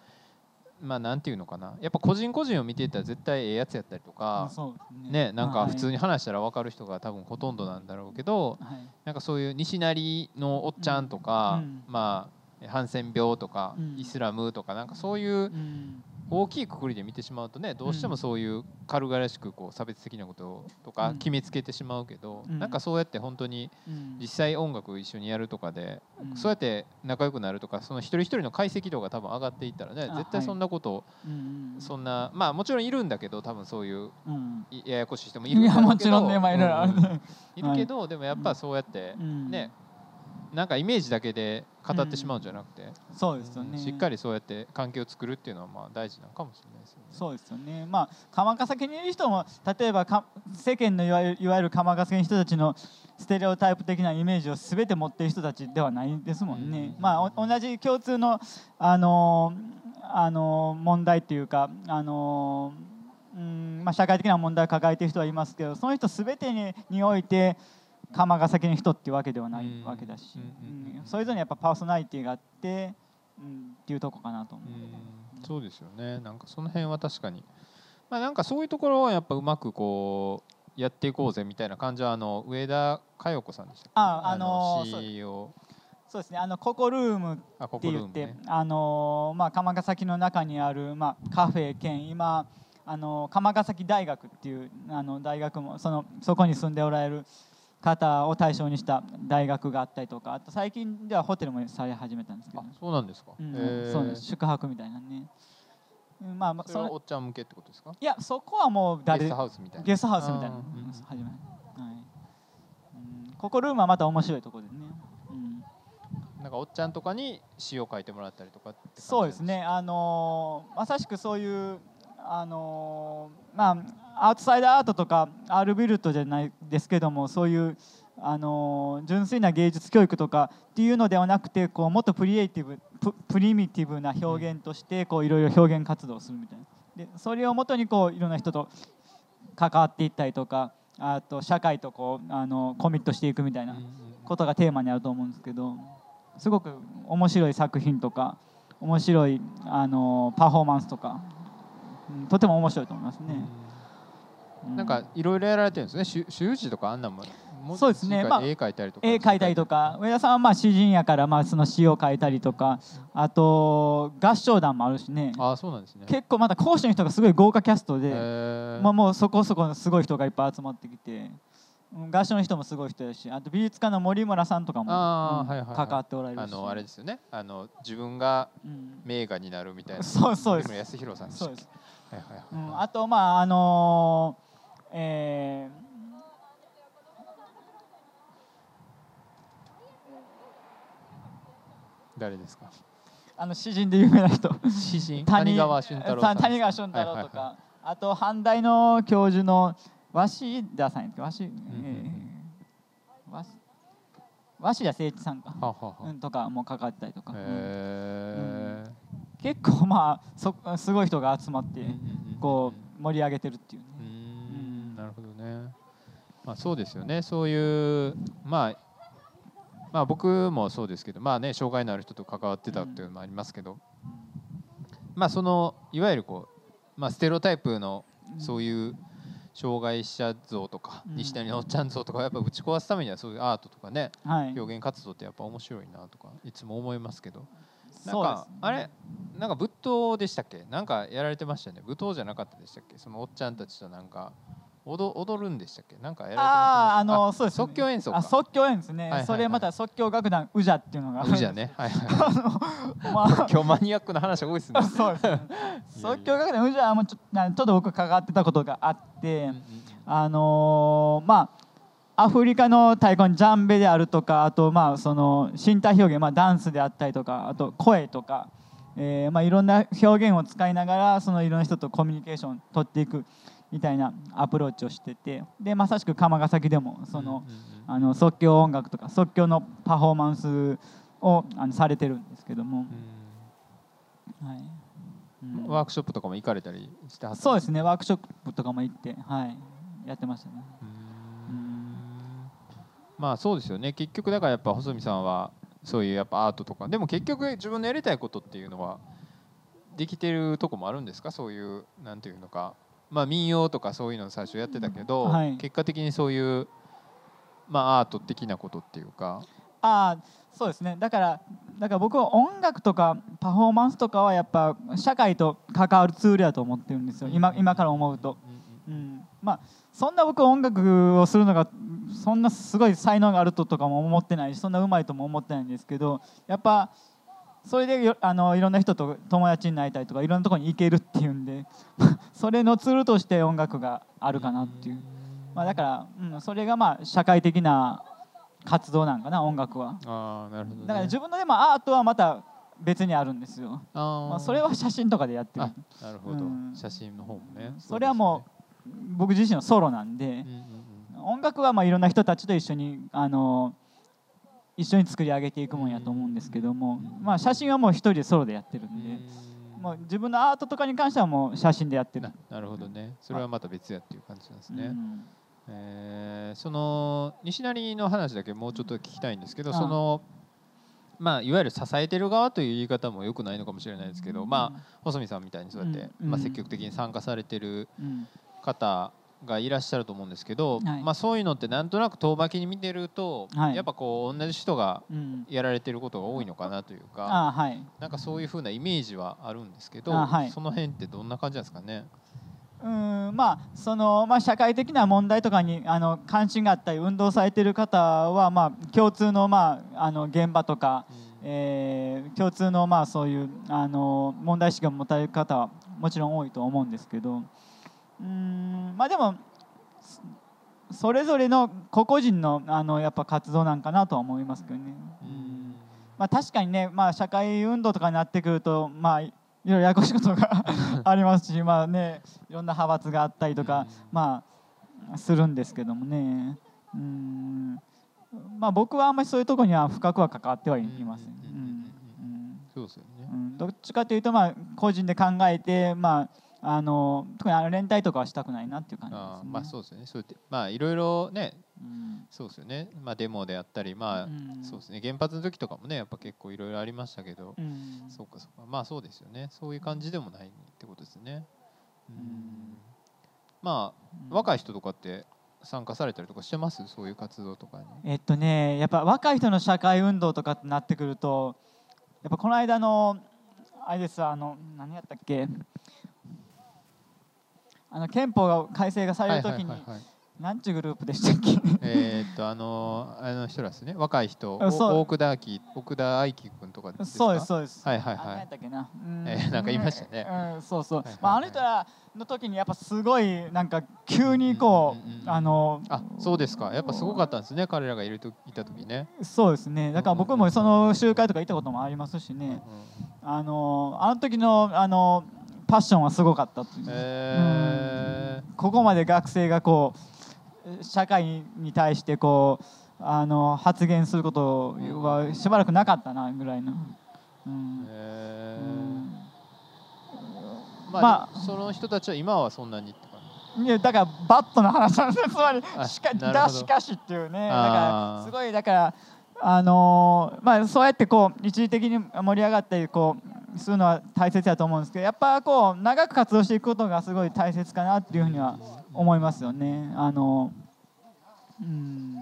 まあなんていうのかな。やっぱ個人個人を見ていったら絶対ええやつやったりとか、ね。ね、なんか普通に、に話したら分かる人が多分ほとんどなんだろうけどはい。なんかそういう西成のおっちゃんとか、うん。まあハンセン病とか、うん。イスラムとかなんかそういううん。大きいくくりで見てしまうとねどうしてもそういう軽々しくこう差別的なこととかうん。決めつけてしまうけど、うん。なんかそうやって本当にうん。実際音楽一緒にやるとかで、うん。そうやって仲良くなるとかその一人一人の解析度が多分上がっていったらねあ絶対そんなこと、うんそんなまあもちろんいるんだけど多分そういうややこしい人もいいるんだろうけどやもちろんねまあいる。けど、でもやっぱそうやってうん。ね、なんかイメージだけで語ってしまうんじゃなくて、そうですよね。しっかりそうやって関係を作るっていうのはまあ大事なのかもしれないですよね。そうですよね。まあ鎌ヶ崎にいる人も例えばか世間のいわゆるいわゆる鎌ヶ崎の人たちのステレオタイプ的なイメージを全て持っている人たちではないですもんね、うん。まあお同じ共通のあのあの問題っていうかあのうんまあ、社会的な問題を抱えている人はいますけどその人全てににおいて鎌ヶ崎の人っていうわけではないわけだし、それぞれにやっぱパーソナリティがあって、うん、っていうとこかなと思う。うん。そうですよね。なんかその辺は確かに。まあなんかそういうところはやっぱうまくこうやっていこうぜみたいな感じはあの上田佳代子さんでしたああのー CEO そうです。ね。あのココルームって言って、こルームね。あのーまあ、鎌ヶ崎の中にある、まあ、カフェ兼今あの鎌ヶ崎大学っていうあの大学もそのそこに住んでおられる方を対象にした大学があったりとかあと最近ではホテルもされ始めたんですけどあ、そうなんですか、うんそうです。宿泊みたいなね、うんまあまあそれはおっちゃん向けってことですか？いやそこはもうゲ誰ストハウスみたいな。ゲストハウスみたいなうん始めはい。うんココルームはまた面白いところでね、うん。なんかおっちゃんとかに詩を書いてもらったりとか？そうですね、あのーまさしくそういう、あのーまあ、アウトサイダーアートとかアールビルトじゃないですけどもそういう、あのー純粋な芸術教育とかっていうのではなくてこうもっとプリエイティブププリミティブな表現としてこういろいろ表現活動をするみたいな。でそれをもとにこういろんな人と関わっていったりとかあと社会とこうあのコミットしていくみたいな。ことがテーマにあると思うんですけどすごく面白い作品とか面白いあのパフォーマンスとか、うんとても面白いと思いますね。うん。なんかいろいろやられてるんですね。し習字とかあんなんももそうですね。まあ絵描いたりとか。絵描いたりとか上田さんはまあ詩人やからまあその詩を書いたりとかあと合唱団もあるしね。ああそうなんですね。結構また講師の人がすごい豪華キャストで、まあ、もうそこそこすごい人がいっぱい集まってきて。うん合唱の人もすごい人やしあと美術家の森村さんとかも、関わっておられるし。あのあれですよね。あの自分がうん。名画になるみたいな。そうそうです。森村康弘さんそうですうん、あとまああのーえ誰ですか？ーあの詩人で有名な人。詩人？谷川俊太郎さん。谷川俊太郎とか、はいはいあと阪大の教授の鷲田さんやっけ？鷲、んうんえー鷲鷲田誠一さんか、はあはあはあ。うん、とかも関わったりとか、うんへ結構まあそすごい人が集まって、えこう盛り上げてるっていうね、うん。んなるほどね。まあそうですよね。そういうまあまあ僕もそうですけどまあね障害のある人と関わってたっていうのもありますけど、まあそのいわゆるこうまあステレオタイプのそういう障害者像とか、うん。西谷のおっちゃん像とかやっぱ打ち壊すためにはそういうアートとかねはい、表現活動ってやっぱ面白いなとかいつも思いますけどなんかあれ？なんか仏塔でしたっけ？なんかやられてましたよね。舞踏じゃなかったでしたっけ？そのおっちゃんたちとなんか踊踊るんでしたっけ？なんかやられてまあああのあそうですね。即興演奏か。あ即興演ですね、はいはいはい。それまた即興楽団ウジャっていうのがうじゃね。はいはい。まあ。今日マニアックな話が多いですね。[laughs] そうですね。即興楽団ウジャもちょなちょっと僕関わってたことがあって、うんうん。あのーまあアフリカの太鼓のジャンベであるとかあとまあその身体表現、まあ、ダンスであったりとかあと声とか、えーまあ、いろんな表現を使いながらそのいろんな人とコミュニケーションを取っていくみたいなアプローチをしててでまさしく鎌ヶ崎でもその、あの即興音楽とか即興のパフォーマンスをあのされてるんですけども、うん。はい。うん。ワークショップとかも行かれたりしてはったそうですねワークショップとかも行ってはい。やってましたねまあそうですよね。結局だからやっぱ細見さんはそういうやっぱアートとか。でも結局自分のやりたいことっていうのはできてるとこもあるんですか？そういうなんていうのか。まあ民謡とかそういうの最初やってたけど、うんはい。結果的にそういうまあアート的なことっていうか。ああそうですね。だからだから僕は音楽とかパフォーマンスとかはやっぱ社会と関わるツールだと思ってるんですよ。今今から思うと、うん、まあそんな僕音楽をするのがそんなすごい才能があるととかも思ってないしそんなうまいとも思ってないんですけどやっぱそれでよあのいろんな人と友達になりたいとかいろんなところに行けるっていうんで。[laughs] それのツールとして音楽があるかなっていう、まあ、だから、うん、それがまあ社会的な活動なんかな音楽は。ああなるほど、ね、だから自分のでもアートはまた別にあるんですよ、まあ、それは写真とかでやってる。あなるほど、うん。写真の方もね。それはもう僕自身のソロなんで、音楽はまあいろんな人たちと一緒にあの一緒に作り上げていくもんやと思うんですけども、まあ、写真はもう一人でソロでやってるんで、もう自分のアートとかに関してはもう写真でやってる。ななるほどね。それはまた別やっていう感じなんですね、うん。えーその西成の話だけもうちょっと聞きたいんですけどあそのまあいわゆる支えてる側という言い方もよくないのかもしれないですけど、まあ細見さんみたいにそうやって、うん。まあ、積極的に参加されてるうん方がいらっしゃると思うんですけど、はい。まあ、そういうのってなんとなく遠巻きに見てると、はい。やっぱこう同じ人がうん。やられてることが多いのかなというかあはい。なんかそういうふうなイメージはあるんですけど、あはい。その辺ってどんな感じなんですかね？うんまあそのまあ、社会的な問題とかにあの関心があったり運動されている方は、まあ、共通の,、まあ、あの現場とか、えー共通のまあそういうあの問題意識を持たれる方はもちろん多いと思うんですけどうんまあでもそそれぞれの個々人のあのやっぱ活動なんかなとは思いますけどね。うん。まあ、確かにね、まあ、社会運動とかになってくると、まあ、いろいろややこしいことが [laughs] ありますし、まあね、いろんな派閥があったりとか、まあ、するんですけどもね。うん、まあ、僕はあんまりそういうところには深くは関わってはいません。うん。うん。そうですよね。う。ん。どっちかというと、まあ、個人で考えて、まあ、あの特に連帯とかはしたくないなっていう感じです、ねあーまあそうですよね。そうやってまあいろいろね、うんそうですよね。まあデモであったり、まあ、うんそうですね。原発の時とかもね、やっぱ結構いろいろありましたけど、うんそうかそうか。まあそうですよね。そういう感じでもないってことですね。うんんまあうん若い人とかって参加されたりとかしてます？そういう活動とかに。えっとね、やっぱ若い人の社会運動とかってなってくると、やっぱこの間の、あれです、あの、何やったっけ、あの憲法が改正がされるときに、なんちゅうグループでしたっけ？えーっとあのあの人らですね。若い人、奥田明奥田愛樹君とかですか？そうです、そうです。はいはいはいあ何えーなんか言いましたねうん、そうそう。はいはいはいまあ、あの人らの時にやっぱすごいなんか急にこう、あの、あ、そうですか。やっぱすごかったんですね。彼らがいるといた時ね。そうですね。だから僕もその集会とか行ったこともありますしね。あのあの時のあのパッションはすごかったっえー。ここまで学生がこう社会に対してこうあの発言することはしばらくなかったなぐらいの、うん。えうん。ー。まあ、まあその人たちは今はそんなにいやだからバットの話なんです。つまりあしかだしかしっていうね。だからすごいだからあのーまあそうやってこう一時的に盛り上がったりこうするのは大切だと思うんですけどやっぱこう長く活動していくことがすごい大切かなっていうふうには思いますよね。あのうん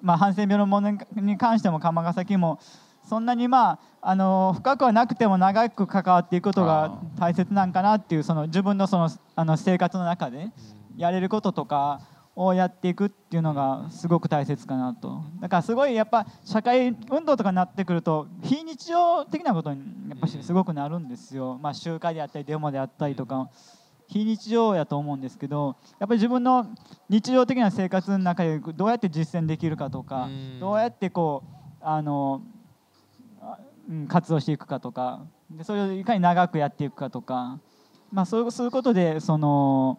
まあ、ハンセン病の問題に関しても釜ヶ崎もそんなにまああの深くはなくても長く関わっていくことが大切なんかなっていうその自分のそのあの生活の中でじ。やれることとかをやっていくっていうのがすごく大切かなと。だからすごいやっぱ社会運動とかになってくると非日常的なことにやっぱしすごくなるんですよ、まあ、集会であったりデモであったりとか。非日常やと思うんですけどやっぱり自分の日常的な生活の中でどうやって実践できるかとかうん。どうやってこうあの活動していくかとか。でそれをいかに長くやっていくかとか、まあ、そうそういうことでその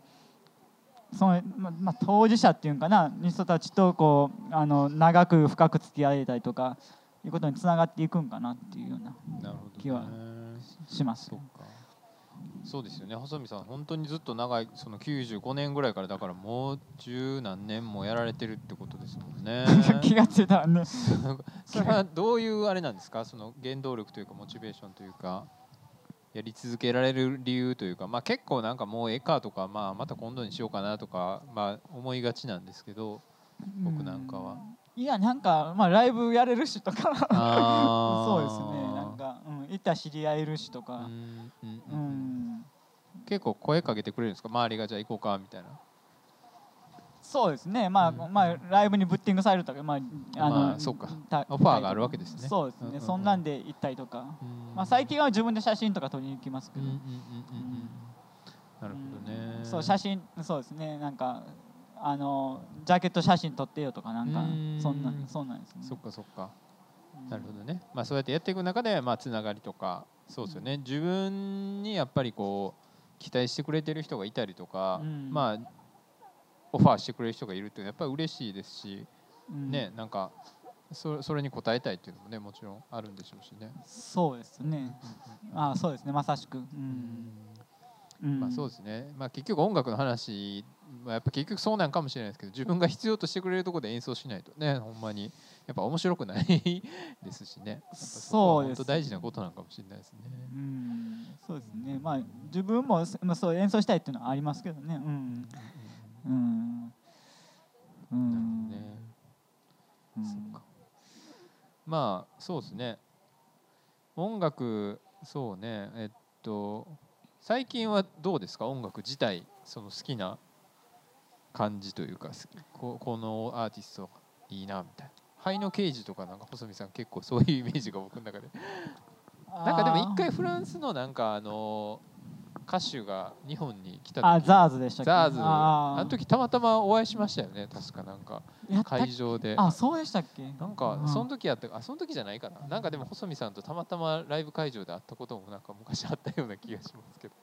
そのままあ、当事者っていうかな人たちとこうあの長く深く付き合えたりとかいいうことにつながっていくんかなっていうような気はしますそうですよね。細見さん本当にずっと長いその95年ぐらいからだからもう十何年もやられてるってことですもんね。[laughs] 気がついたらね。[laughs] それはどういうあれなんですか？その原動力というかモチベーションというかやり続けられる理由というか、まあ、結構なんかもうええかとか、まあ、また今度にしようかなとか、まあ、思いがちなんですけど僕なんかは。いやなんかまあライブやれるしとか。[laughs] そうですね。なんか、うん、行ったら知り合えるしとうか、んうんううん。ん、結構声かけてくれるんですか？周りがじゃあ行こうかみたいな。そうですね。まあ、うん。まあライブにブッティングされるとかまああの、まあそうか。たオファーがあるわけですね。そうですね、うんうんうん。そんなんで行ったりとか、うん。まあ最近は自分で写真とか撮りに行きますけど、うんうんうんうんうんなるほどね。うんそう写真そうですね。なんかあのジャケット写真撮ってよとかなんかうん。そんなそんなんですね。そっかそっか。うん。なるほどね。まあそうやってやっていく中でまあつながりとか。そうですよね。自分にやっぱりこう期待してくれてる人がいたりとか、うん。まあオファーしてくれる人がいるっていうのはやっぱり嬉しいですし、うん。ねなんかそそれに応えたいっていうのもねもちろんあるんでしょうしね。そうですね。あそうですね。まさしく。ううん。ん、うん。まあそうですね。まあ結局音楽の話まあやっぱ結局そうなんかもしれないですけど自分が必要としてくれるところで演奏しないとねほんまに。やっぱ面白くないですしね。そうです大事なことなんかもしれないですね。うん。そうですね。まあ自分も、まあ、そう演奏したいっていうのはありますけどね。うんうん。うなるほんどね。うん。そっか。まあそうですね。音楽そうね。えっと最近はどうですか？音楽自体その好きな感じというかすここのアーティストいいなみたいな。灰の刑事とかなんか細見さん結構そういうイメージが僕の中で。なんかでも一回フランスのなんかあの歌手が日本に来た時。あザーズでしたっけ？ザーズ。ああの時たまたまお会いしましたよね確かなんか。会場で。あそうでしたっけ？なんかうん。その時やったあその時じゃないかな。なんかでも細見さんとたまたまライブ会場で会ったこともなんか昔あったような気がしますけど、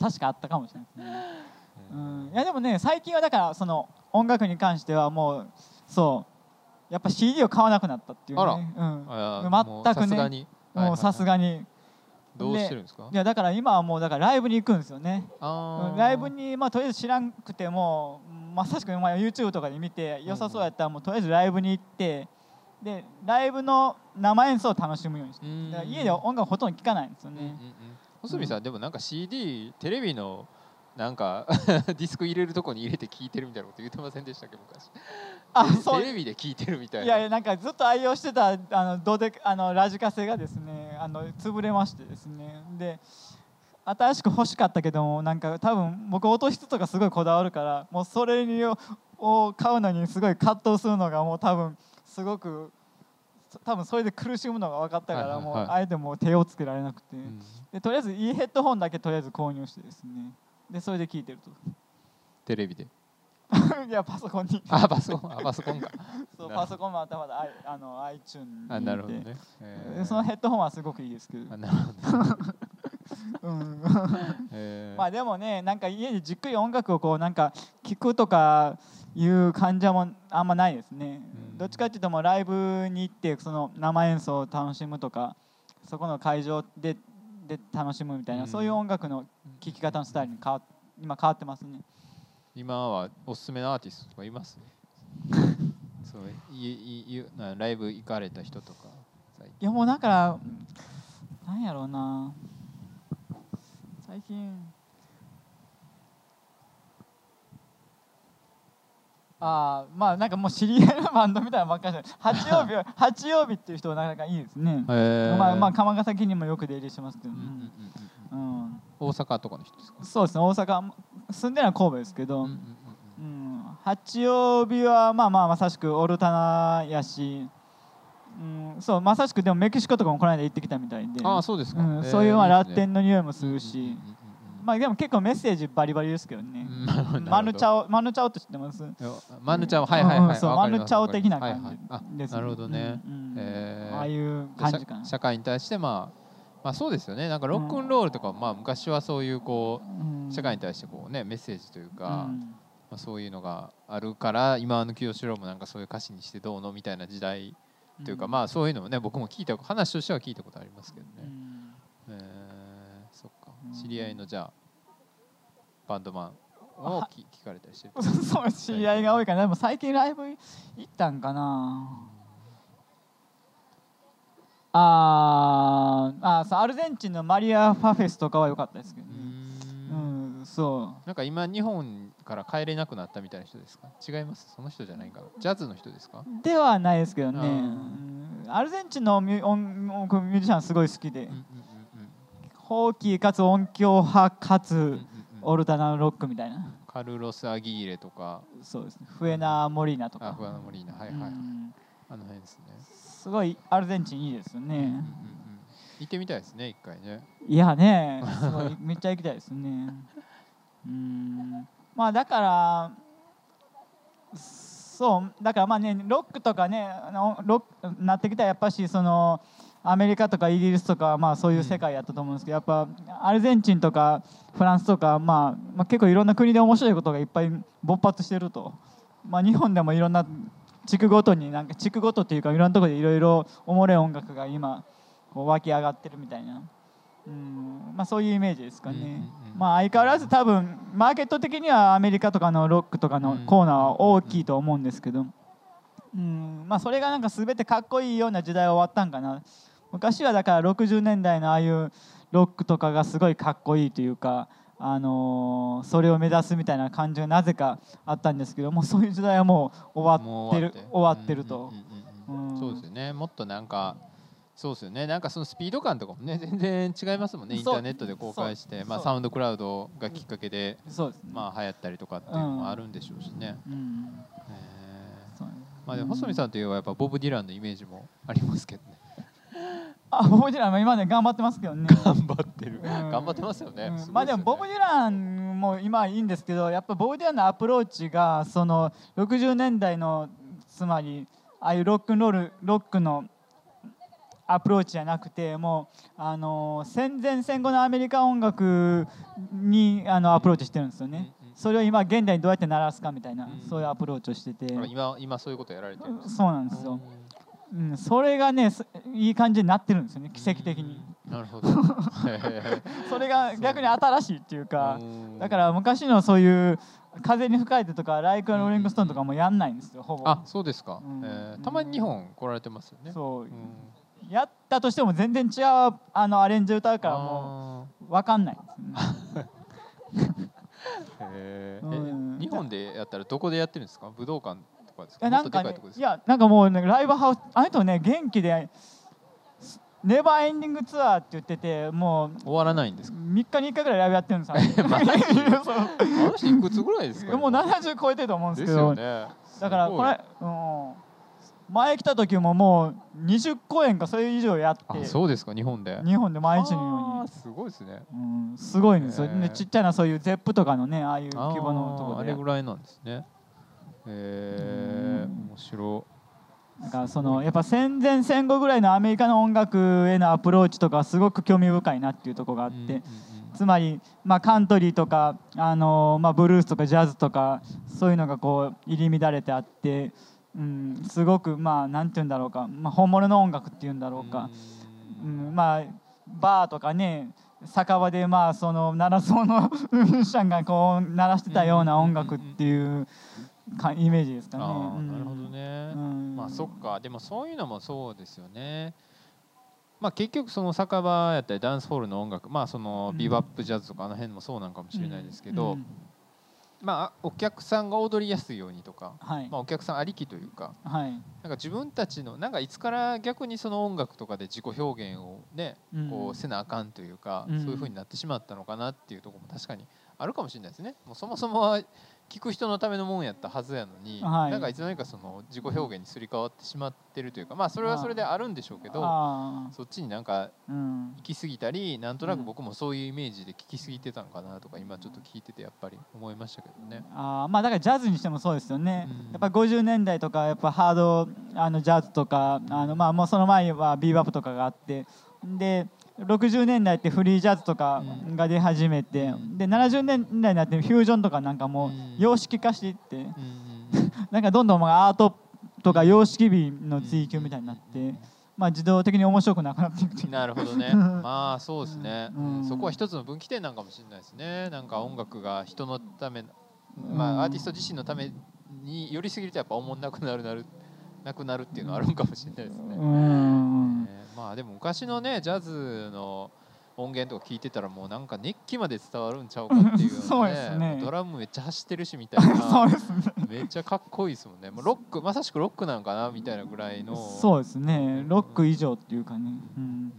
確かあったかもしれないですね。ううん。んいやでもね最近はだからその音楽に関してはもうそう。やっぱ CD を買わなくなったっていうね。あら。うん。あ全くね。さすがに。もうさすががにどうしてるんですか？いやだから今はもうだからライブに行くんですよね。ライブにまあとりあえず知らんくてもまさしくまあ YouTube とかで見て良さそうやったらもうとりあえずライブに行ってでライブの生演奏を楽しむようにして家で音楽ほとんど聴かないんですよね。うんうんうん。細見さんでもなんか CD テレビのなんか [laughs] ディスク入れるとこに入れて聴いてるみたいなこと言ってませんでしたっけ？昔あテ [laughs] そう。テレビで聴いてるみたいな。いやいやなんかずっと愛用してたあのどうであのラジカセがですねあの潰れましてですね。で新しく欲しかったけどもなんか多分僕音質とかすごいこだわるからもうそれにをを買うのにすごい葛藤するのがもう多分すごく多分それで苦しむのが分かったから、もうあえてもう手をつけられなくて、うん。でとりあえずいいヘッドホンだけとりあえず購入してですね。でそれで聞いてるテレビで。と [laughs] いやパソコンに。あパソコンあパソコンか。[laughs] そうパソコンも頭であの iTunes にあなるほどね、えでそのヘッドホンはすごくいいですけど。あ、なるほど、うん、[laughs] えー。まあでもねなんか家でじっくり音楽をこうなんか聴くとかいう感じはもうあんまないですね、うん。どっちかっていうともうライブに行ってその生演奏を楽しむとかそこの会場でで楽しむみたいな、うん。そういう音楽の聴き方のスタイルに変わっ今変わってますね今はおすすめのアーティストとかいます？[laughs] そういいいなライブ行かれた人とかいやもうだからなんやろうな。最近。ああまあなんかもう知り合いのバンドみたいなのばっかりで八曜日は八曜日っていう人はなかなかいいですね、えー。まあまあ釜ヶ崎にもよく出入りしてますけど、うんうんうんうん。大阪とかの人ですか、そうですね大阪住んでるのは神戸ですけど、うんうんうんうん、八曜日はまあまあまさしくオルタナやし、うん、そうまさしくでもメキシコとかもこの間行ってきたみたいでああそうですか、うん。えーそういうまあラテンの匂いもするし、まあでも結構メッセージバリバリですけどね、マヌチャオマヌチャオって知ってます？マヌチャオはいはいはい、うんそうマヌチャオ的な感じです、なるほどね、ああいう感じかな。社社会に対してまあまあそうですよね。なんかロックンロールとか、まあ昔はそういうこうん。う社会に対してこうねメッセージというか、うん。まあ、そういうのがあるから今の清志郎もなんかそういう歌詞にしてどうのみたいな時代というか、うん。まあそういうのもね僕も聞いた話としては聞いたことありますけどね、うん。えーそっか。うん。知り合いのじゃあバンドマンを聞かれたりしてる [laughs] そう知り合いが多いかな。でも最近ライブ行ったんかなあーあーそうアルゼンチンのマリア・ファフェスとかは良かったですけどうねーうんんそなんか今日本から帰れなくなったみたいな人ですか？違います？その人じゃないか。なジャズの人ですか？うではないですけどね。アルゼンチンのミュミュージシャンすごい好きで。うんうんうんホーキーかつ音響派かつうんうんうん。オルタナロックみたいな。カルロス・アギーレとか。そうですね。フエナ・モリーナとか。あフアナ・モリーナ。はいはい、うん。あの辺ですね、すごいアルゼンチンいいですよね。うんうんうん、行ってみたいですね一回ね。いやね [laughs] すごいめっちゃ行きたいですね。うん。まあだからそうだからまあねロックとかねあのロックなってきたらやっぱしそのアメリカとかイギリスとかはまあそういう世界やったと思うんですけど、やっぱアルゼンチンとかフランスとか、まあ、まあ結構いろんな国で面白いことがいっぱい勃発してると、まあ、日本でもいろんな地区ごとになんか地区ごとっていうかいろんなところでいろいろおもれ音楽が今こう湧き上がってるみたいな、うん。まあ、そういうイメージですかね、うんうんうん。まあ、相変わらず多分マーケット的にはアメリカとかのロックとかのコーナーは大きいと思うんですけど、うん。まあ、それがなんか全てかっこいいような時代は終わったんかな。昔はだから60年代のああいうロックとかがすごいかっこいいというか、あのーそれを目指すみたいな感じがなぜかあったんですけどもうそういう時代はもう終わってる終わってる。と。そうですよね。もっとなんかそうですよね。なんかそのスピード感とかもね全然違いますもんね。インターネットで公開してまあサウンドクラウドがきっかけでね、まあ流行ったりとかっていうのもあるんでしょうしね、うんへー。まあでも細見さんといえばやっぱボブ・ディランのイメージもありますけどね [laughs] あボブ・ディランも今ね頑張ってますけどね。頑張ってる、ん。頑張ってますよね、うん。よね。まあでもボブ・ディランも今はいいんですけどやっぱボブ・ディランのアプローチがその60年代のつまりああいうロックンロールロックのアプローチじゃなくてもうあの戦前戦後のアメリカ音楽にあのアプローチしてるんですよね。それを今現代にどうやって鳴らすかみたいなうん。そういうアプローチをしてて。あ今今そういうことやられてるんですそうなんですよ、うん、それがねすいい感じになってるんですよね奇跡的に。なるほど。へ [laughs] それが逆に新しいっていうーかうん。だから昔のそういう風に吹かれてとかライクローリングストーンとかもやんないんですよほぼ。あそうですか、うん。えーたまに日本来られてますよね。そう。うん。やったとしても全然違うあのアレンジ歌うからもあう分かんないですね。ー [laughs] へー。えうん。日本でやったらどこでやってるんですか？武道館。とかですかいやなんかねいやなんかもうねライブハウスあの人ね元気でネバーエンディングツアーって言っててもう終わらないんですか？3日に1回ぐらいライブやってるんですよ。マいくつぐらいですかもう70超えてると思うんですけど。よね。だからこれ、うん、前来た時ももう20公演かそれ以上やって。あそうですか日本で。日本で毎日のよあーすごいですね。うに、うん、すごいんですよ、へーでちっちゃなそういうゼップとかのねああいう規模のところでれぐらいなんですねへえうん面白だからそのやっぱ戦前戦後ぐらいのアメリカの音楽へのアプローチとかすごく興味深いなっていうところがあって、うんうんうん。つまり、まあ、カントリーとか、あのまあ、ブルースとかジャズとかそういうのがこう入り乱れてあって、うん、すごくまあなんて言うんだろうか、まあ、本物の音楽っていうんだろうか、うん、まあバーとかね酒場でまあその鳴らそうのミュージシャンがこう鳴らしてたような音楽っていうかイメージですかね。なるほどね、うん。まあそっか。でもそういうのもそうですよね。まあ結局その酒場やったりダンスホールの音楽まあそのうん。ビバップジャズとかあの辺もそうなんかもしれないですけど、うん。まあお客さんが踊りやすいようにとか、はい。まあ、お客さんありきというかはい。なんか自分たちのなんかいつから逆にその音楽とかで自己表現をねうん。こうせなあかんというか、うん。そういう風になってしまったのかなっていうところも確かにあるかもしれないですね。もうそもそもは聞く人のためのもんやったはずやのに、はい。なんかいつの間にかその自己表現にすり替わってしまってるというかまあそれはそれであるんでしょうけどあそっちになんか行き過ぎたりなんとなく僕もそういうイメージで聞き過ぎてたのかなとか今ちょっと聞いててやっぱり思いましたけどね。あーまあだからジャズにしてもそうですよね、うん。やっぱ50年代とかやっぱハードあのジャズとかあのまあもうその前はビーバップとかがあってで60年代ってフリージャズとかが出始めて、うん。で70年代になってフュージョンとかなんかもううん。様式化していって、[laughs] なんかどんどんまあアートとか様式美の追求みたいになって、まあ、自動的に面白くなくなっていくなるほどね。[laughs] まあそうですね、うん。そこは一つの分岐点なんかもしれないですね。なんか音楽が人のためまうん。あアーティスト自身のために寄りすぎるとやっぱ思んなくなるなるなくなるっていうのはあるんかもしれないですね、うん。ねまあでも昔のねジャズの音源とか聞いてたらもうなんか熱気まで伝わるんちゃうかっていうよう [laughs] そうなですね。ドラムめっちゃ走ってるしみたい [laughs] そうなですね。めっちゃかっこいいですもんね。もうロックまさしくロックなのかなみたいなぐらいの。そうですね。ロック以上っていうかね。うん。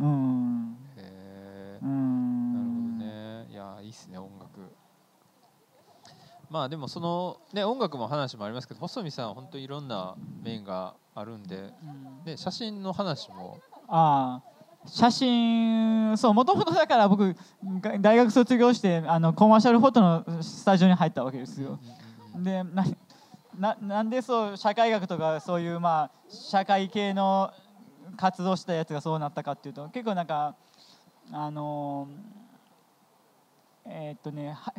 うん。へうーなるほんどねいやいいっすね音楽まあでもそのね音楽も話もありますけど細見さんは本当にいろんな面があるんでうん。で写真の話も。ああ写真そうもともとだから僕が大学卒業してあのコマーシャルフォトのスタジオに入ったわけですよ。でなななんでそう社会学とかそういうまあ社会系の活動したやつがそうなったかっていうと結構なんかあのえーっとねは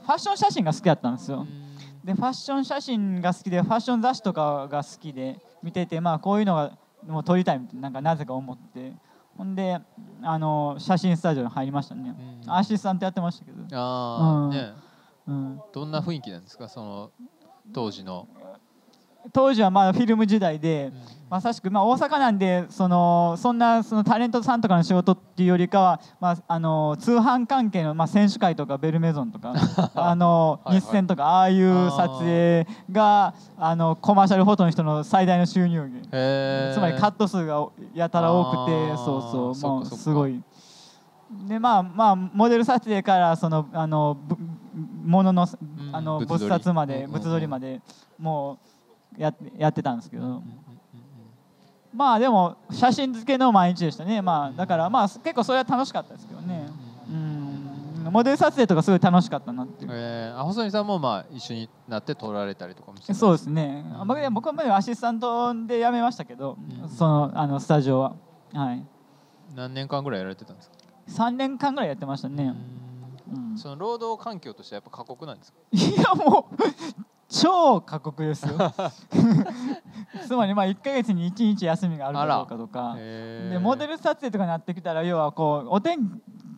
ファッション写真が好きだったんですよ。でファッション写真が好きでファッション雑誌とかが好きで見ててまあこういうのがもう撮りたいみたいななんかなぜか思って。ほんであの写真スタジオに入りましたね。うん。アシスタントやってましたけど、あうん。あね。うん、どんな雰囲気なんですか？その当時の当時はまだフィルム時代で、まさしく、まあ、大阪なんでそのそんなそのタレントさんとかの仕事っていうよりかは、まあ、あの通販関係の、まあ、選手会とかベルメゾンとか [laughs] あの日戦とかああいう撮影があのコマーシャルフォトの人の最大の収入源。つまりカット数がやたら多くてそうそう。もうすごい。でまあまあモデル撮影からそのあのぶもののあの物撮り。没冊までうんうんうん。物撮りまでもうややってたんですけど、うんうんうんまあでも写真付けの毎日でしたね。まあだからまあ結構それは楽しかったですけどね。うんモデル撮影とかすごい楽しかったなっていう。えー、あ細見さんもまあ一緒になって撮られたりとかもしてたそうですね。あ僕僕はまだアシスタントで辞めましたけど、うんそのあのスタジオは。はい。何年間ぐらいやられてたんですか、3年間ぐらいやってましたね、うん。その労働環境としてはやっぱ過酷なんですか？いやもう超過酷ですよ。[laughs] つまりまあ1か月に1日休みがあるかどうかとか。でモデル撮影とかになってきたら要はこうお天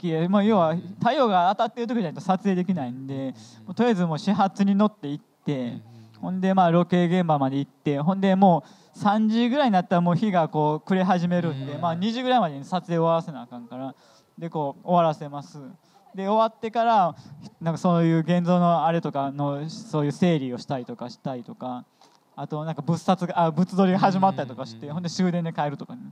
気で、まあ、要は太陽が当たってる時じゃないと撮影できないんでとりあえずもう始発に乗って行ってほんでまあロケ現場まで行ってほんでもう3時ぐらいになったらもう日がこう暮れ始めるんで、うん。まあ、2時ぐらいまでに撮影終わらせなあかんからでこう終わらせますで終わってからなんかそういう現像のあれとかのそういう整理をしたりとかしたりとかあとなんか物撮があ物撮りが始まったりとかして、うん。ほんで終電で帰るとかね。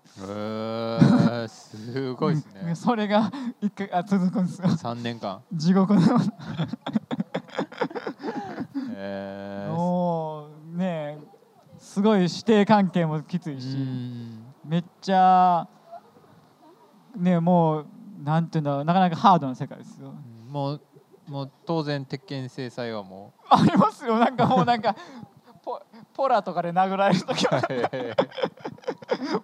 すごいですね。[laughs] それが一回あ続くんですよ。3年間。地獄の。もうねすごい師弟関係もきついし、うん。めっちゃねもうなんていうんだろうなかなかハードな世界ですよ。もうもう当然鉄拳制裁はもありますよ。なんかもうなんかポポラとかで殴られる時は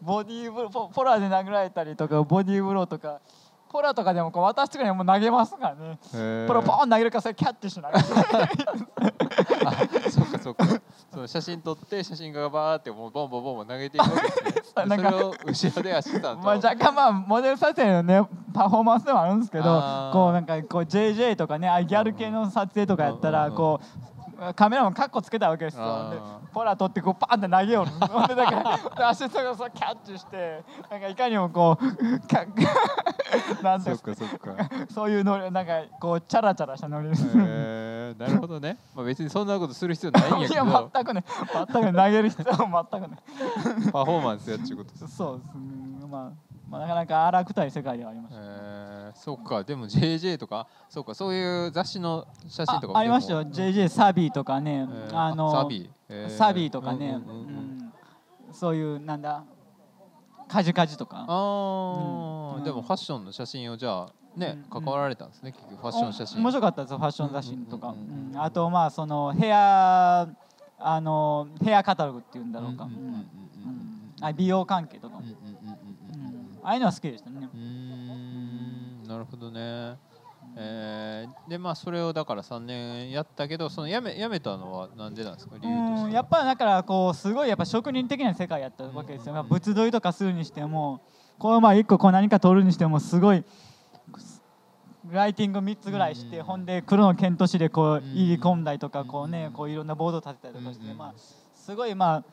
ボディーブローポポラで殴られたりとかボディーブローとかポラとかでもこう私とかにもう投げますからねー。ポロポン投げるからそれキャッチしながら。あそっかそっかその写真撮って写真がバーってもうボンボンボンボン投げていくわけですね。そ [laughs] うなんかそれを後ろでアシスタントまあ若干まあモデル撮影のねパフォーマンスでもあるんですけどこうなんかこう JJ とかねギャル系の撮影とかやったらこうカメラマンカッコつけたわけですよ。でポラ取ってこうパンって投げよる。[laughs] でだからでアシストがそうキャッチしてなんかいかにもこうか [laughs] なんですか。そういうのなんかこうチャラチャラしたノリです。へー。なるほどね、まあ、別にそんなことする必要ないんやいやけど全くね。全くね。投げる必要も全くねパフォーマンスやっちゅうことですそうですね。まあまあなかなか荒くたい世界ではありましたえー、そっか。でも JJ とかそうか。そういう雑誌の写真とか。あありましたよ JJ サビーとかね、えー。あのサビ、えー。サビーとかね、うんうんうんうん。うん。そういうなんだ。カジカジとか。あー、うん。でもファッションの写真をじゃあね、うん関わられたんですね。結局ファッション写真。お面白かったですよ。ファッション雑誌とか、うんうんうんうんうん。あとまあそのヘアあのヘアカタログっていうんだろうか、うんうんうんうんうんあ美容関係とかも、うんうんうんうんうんうんああいうのは好きでしたね。うーん。なるほどね。えーでまあそれをだから3年やったけどそのやめやめたのはなんでなんですか？理由としてうんやっぱだからこうすごいやっぱ職人的な世界やったわけですよ、まあ物撮りとかするにしてもこうまあ一個こう何か撮るにしてもすごいライティング3つぐらいして、うん。ほんで黒の剣都市でこううん。入り込んだりとかこううん。ねこういろんなボード立てたりとかして、うん。まあすごいまあ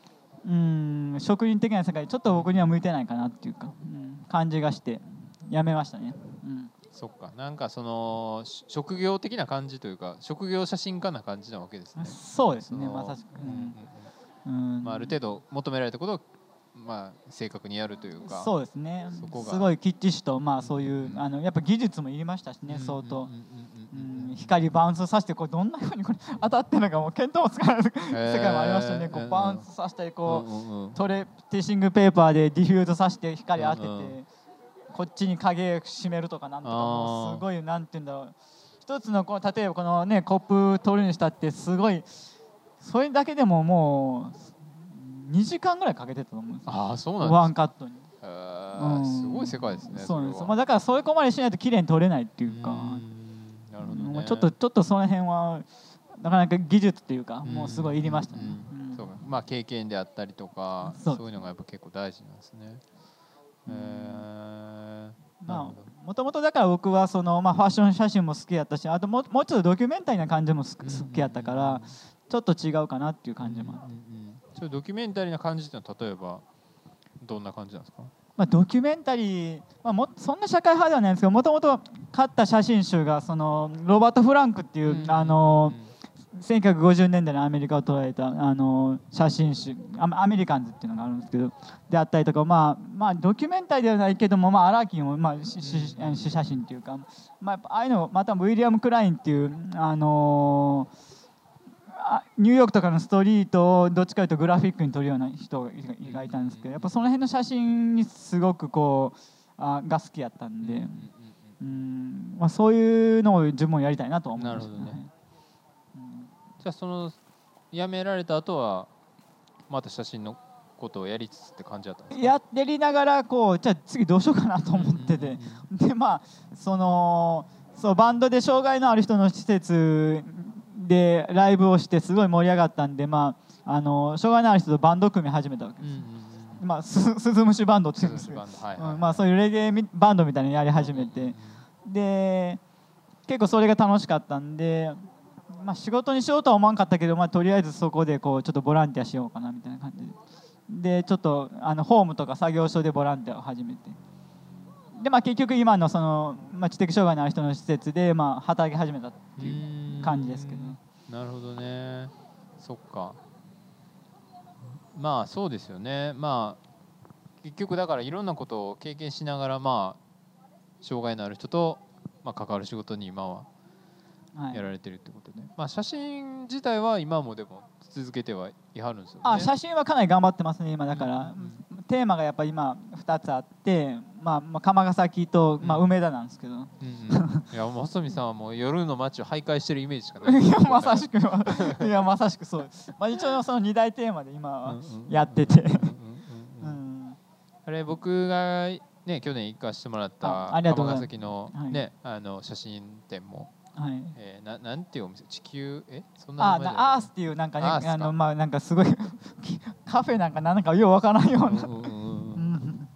うん職人的な世界ちょっと僕には向いてないかなっていうか、うん感じがしてやめましたね。うん。そっか。なんかそのし職業的な感じというか職業写真家な感じなわけですね。そうですね。まさしく、うん。うん。まあ、ある程度求められたことを、まあ、正確にやるというかそうですね。すごいきっちしとまあそういうあのやっぱ技術もいりましたしね相当。うんうんうんうんうん光バウンスさせてこうどんなふうにこれ当たってるのかもう見当もつかない [laughs] 世界もありましたね。こうんううんバウンスさせたりこうんうんうんうトレティッシングペーパーでディフューズさせて光当ててうんうんこっちに影締めるとかなんとかもうすごいなんて言うんだろう。一つのこの例えばこのねコップ取るにしたってすごいそれだけでももう2時間ぐらいかけてたと思うんですよ。ああそうなんワでンカットに。すへーうん。すごい世界ですねそうなんですまあ、だからそれこまでしないと綺麗に撮れないっていうか、うん。なるほどね。もうちょっとちょっとその辺はなかなか技術っていうか、うん。もうすごいいりましたそうか。まあ経験であったりとかそそうういうのがやっぱ結構大事なんですね。へえまあもともとだから僕はその、まあ、ファッション写真も好きやったしあともうもうちょっとドキュメンタリーな感じも好きやったからちょっと違うかなっていう感じもある、うんうんうんそれドキュメンタリーな感じっていうのは例えばどんな感じなんですか？まあ、ドキュメンタリー、まあ、もそんな社会派ではないんですけどもともと買った写真集がそのロバート・フランクっていう、あの1950年代のアメリカを捉えたあの写真集アメアメリカンズっていうのがあるんですけどであったりとか、まあまあ、ドキュメンタリーではないけども、まあ、アラーキンを、まあ、しし写真っていうか、まあ、ああいうのまたウィリアム・クラインっていう、あのあニューヨークとかのストリートをどっちかというとグラフィックに撮るような人がいたんですけどやっぱその辺の写真にすごくこうあが好きやったんで。うんまあ、そういうのを自分もやりたいなとは思いましたなるほどね。うんじゃあその辞められた後はまた写真のことをやりつつって感じだったんですか？やってりながらこうじゃあ次どうしようかなと思ってて、でまあそのそうバンドで障害のある人の施設でライブをしてすごい盛り上がったんで、まあ、あの障害のある人とバンドを組み始めたわけです、うんうんまあ、すスズムシバンドっていうんうんですけど、バンドはいはい。うんまあ、そういうレゲエみバンドみたいなのやり始めて、で結構それが楽しかったんで、まあ、仕事にしようとは思わんかったけど、まあ、とりあえずそこでこうちょっとボランティアしようかなみたいな感じで。でちょっとあのホームとか作業所でボランティアを始めて。で、まあ、結局今のその、まあ、知的障害のある人の施設で、まあ、働き始めたっていう感じですけど。ね。なるほどね。そっか。まあそうですよね。まあ結局だからいろんなことを経験しながらまあ障害のある人と、まあ、関わる仕事に今ははい。やられてるってことで、まあ写真自体は今もでも続けてはいはるんですよね。あ写真はかなり頑張ってますね今だから、うんテーマがやっぱり今2つあって、まあ、まあ釜ヶ崎と、まあ、うん梅田なんですけど、うんうん。いやもう細見さんはもう夜の街を徘徊してるイメージしかない。[laughs] いやまさしくいやまさしくそうです、まあ、一応その2大テーマで今はやってて、あれ僕がね去年行かしてもらったあありがとうございます。崎のはい。ね、あの写真展も、はい。えー、ななんていうお店？地球？え？そんなあ名前じゃないなアースっていうなんかねあのまあなんかすごい [laughs] カフェなんかなんかようわからんような、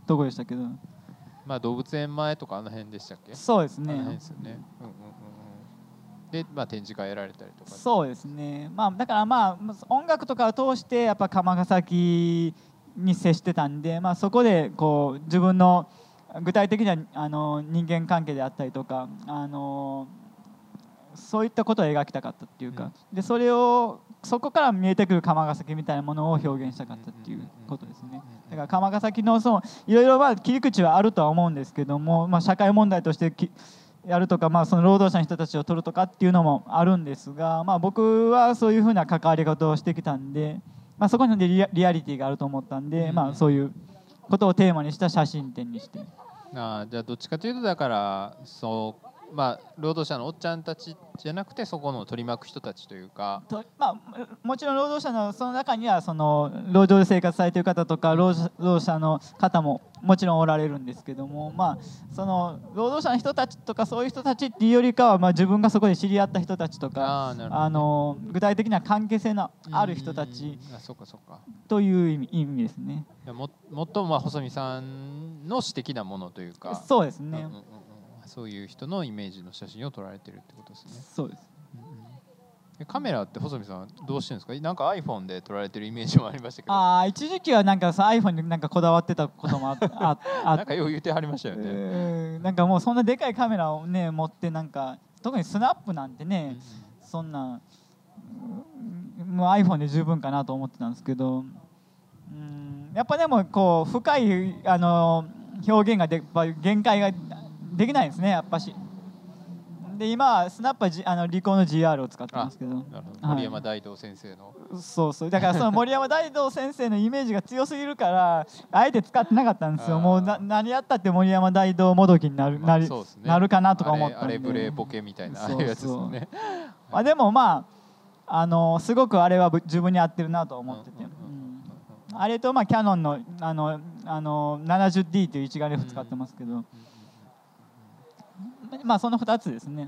とこでしたけど。まあ動物園前とかあの辺でしたっけ？そうですあの辺ねですよね、うんうんうんうん、で、まあ、展示会やられたりとか。そうですね。まあだからまあ音楽とかを通してやっぱ釜ヶ崎に接してたんで、まあ、そこでこう自分の具体的なあの人間関係であったりとかあのそういったことを描きたかったっていうか、でそれをそこから見えてくる釜ヶ崎みたいなものを表現したかったっていうことですね。だから釜ヶ崎のそのいろいろまあ切り口はあるとは思うんですけども、まあ、社会問題としてきやるとか、まあ、その労働者の人たちを取るとかっていうのもあるんですが、まあ、僕はそういうふうな関わり方をしてきたんで、まあ、そこにリアリアリティがあると思ったんで、うんまあ、そういうことをテーマにした写真展にして。あーじゃあどっちかというとだからそまあ労働者のおっちゃんたちじゃなくてそこの取り巻く人たちというか。とまあ、もちろん労働者のその中にはその労働で生活されている方とか労働者の方ももちろんおられるんですけども、まあ、その労働者の人たちとかそういう人たちっていうよりかは、まあ、自分がそこで知り合った人たちとかああの具体的な関係性のある人たちという意味意味ですね。いやももっとまあ細見さんの私的なものというか。そうですね。うんうんそういう人のイメージの写真を撮られてるってことですね。そうです。えカメラって細見さんどうしてるんですか？なんか iPhone で撮られてるイメージもありましたけど。ああ一時期はなんかさ iPhone になんかこだわってたこともあああ [laughs] なんかよう言ってはりましたよね、うんなんかもうそんなでかいカメラをね持ってなんか特にスナップなんてね、そんなうんもう iPhone で十分かなと思ってたんですけどうんやっぱでもこう深いあの表現がで限界ができないんですねやっぱし。で今はスナップはじあのリコーの GR を使ってますけど。森山大道先生の、そうそう。だからその森山大道先生のイメージが強すぎるからあえて使ってなかったんですよ。もうな何やったって森山大道もどきになる,、まあね。なるかなとか思ったんで。あれブレボケみたいなああいう。やつですよね。まあ、でもまああのすごくあれはぶ自分に合ってるなと思ってて、うんうんうんうんあれとまあキャノンのあのあの 70D という一眼レフ使ってますけど、まあその2つですね。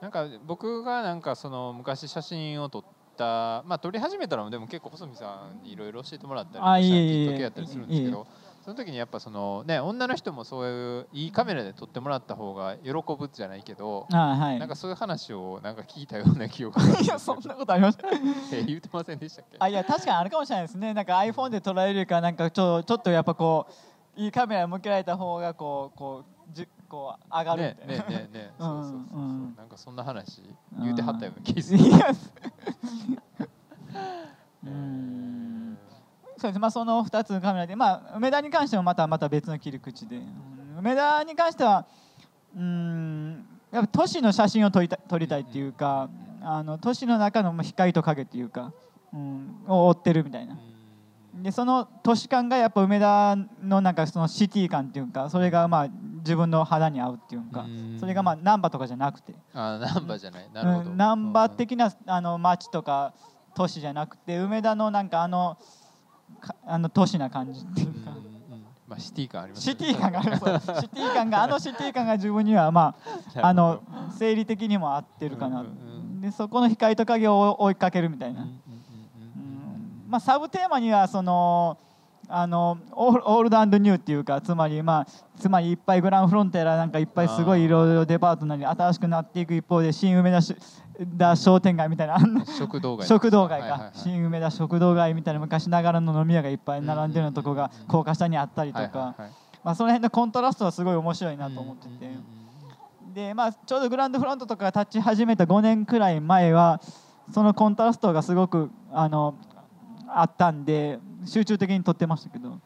なんか僕がなんかその昔写真を撮ったまあ撮り始めたのもでも結構細見さんにいろいろ教えてもらったりしたきっかけやったりするんですけどその時にやっぱそのね女の人もそういういいカメラで撮ってもらった方が喜ぶじゃないけどあはい。なんかそういう話をなんか聞いたような記憶が。あるんですいよやそんなことありました [laughs] え言ってませんでしたっけ？あいや確かにあるかもしれないですね。なんか iPhone で撮られるかなんかちょちょっとやっぱこういいカメラ向けられた方がこうこうじこう上がるみねたいな、ねねねそうそうそうそう。うん。なんかそんな話？言うてはったような気するいや。[laughs] うん。そうです。まあその2つのカメラでまあ梅田に関してもまたまた別の切り口で、うん。梅田に関してはうんやっぱ都市の写真を撮りた撮りたいっていうかあの都市の中のまあ光と影っていうか、うん、を追ってるみたいなでその都市感がやっぱ梅田のなんかそのシティ感っていうかそれがまあ自分の肌に合うっていうかうん。それがまあ難波とかじゃなくて。あナンバーじゃない。なるほど。うん難波的なあの街とか都市じゃなくて梅田のなんかあのかあの都市な感じっていうか。まあシティ感ありますシティ感がある。シティ感があのシティ感が自分にはまあ [laughs] あの生理的にも合ってるかな。うんうんうん。でそこの光と影を追いかけるみたいな。うんまあ、サブテーマにはそのあのオールオールドニューっていうかつまりまあつまりいっぱいグランフロンテラなんかいっぱいすごいいろいろデパートなり新しくなっていく一方で新梅田し田商店街みたいな。食堂街。食堂街か、はいはいはい。新梅田食堂街みたいな昔ながらの飲み屋がいっぱい並んでるようなとこがうん高架下にあったりとか、まあ、その辺のコントラストはすごい面白いなと思ってて。でまあ、ちょうどグランドフロントとかが立ち始めた5年くらい前はそのコントラストがすごくあのあったんで集中的に撮ってましたけど。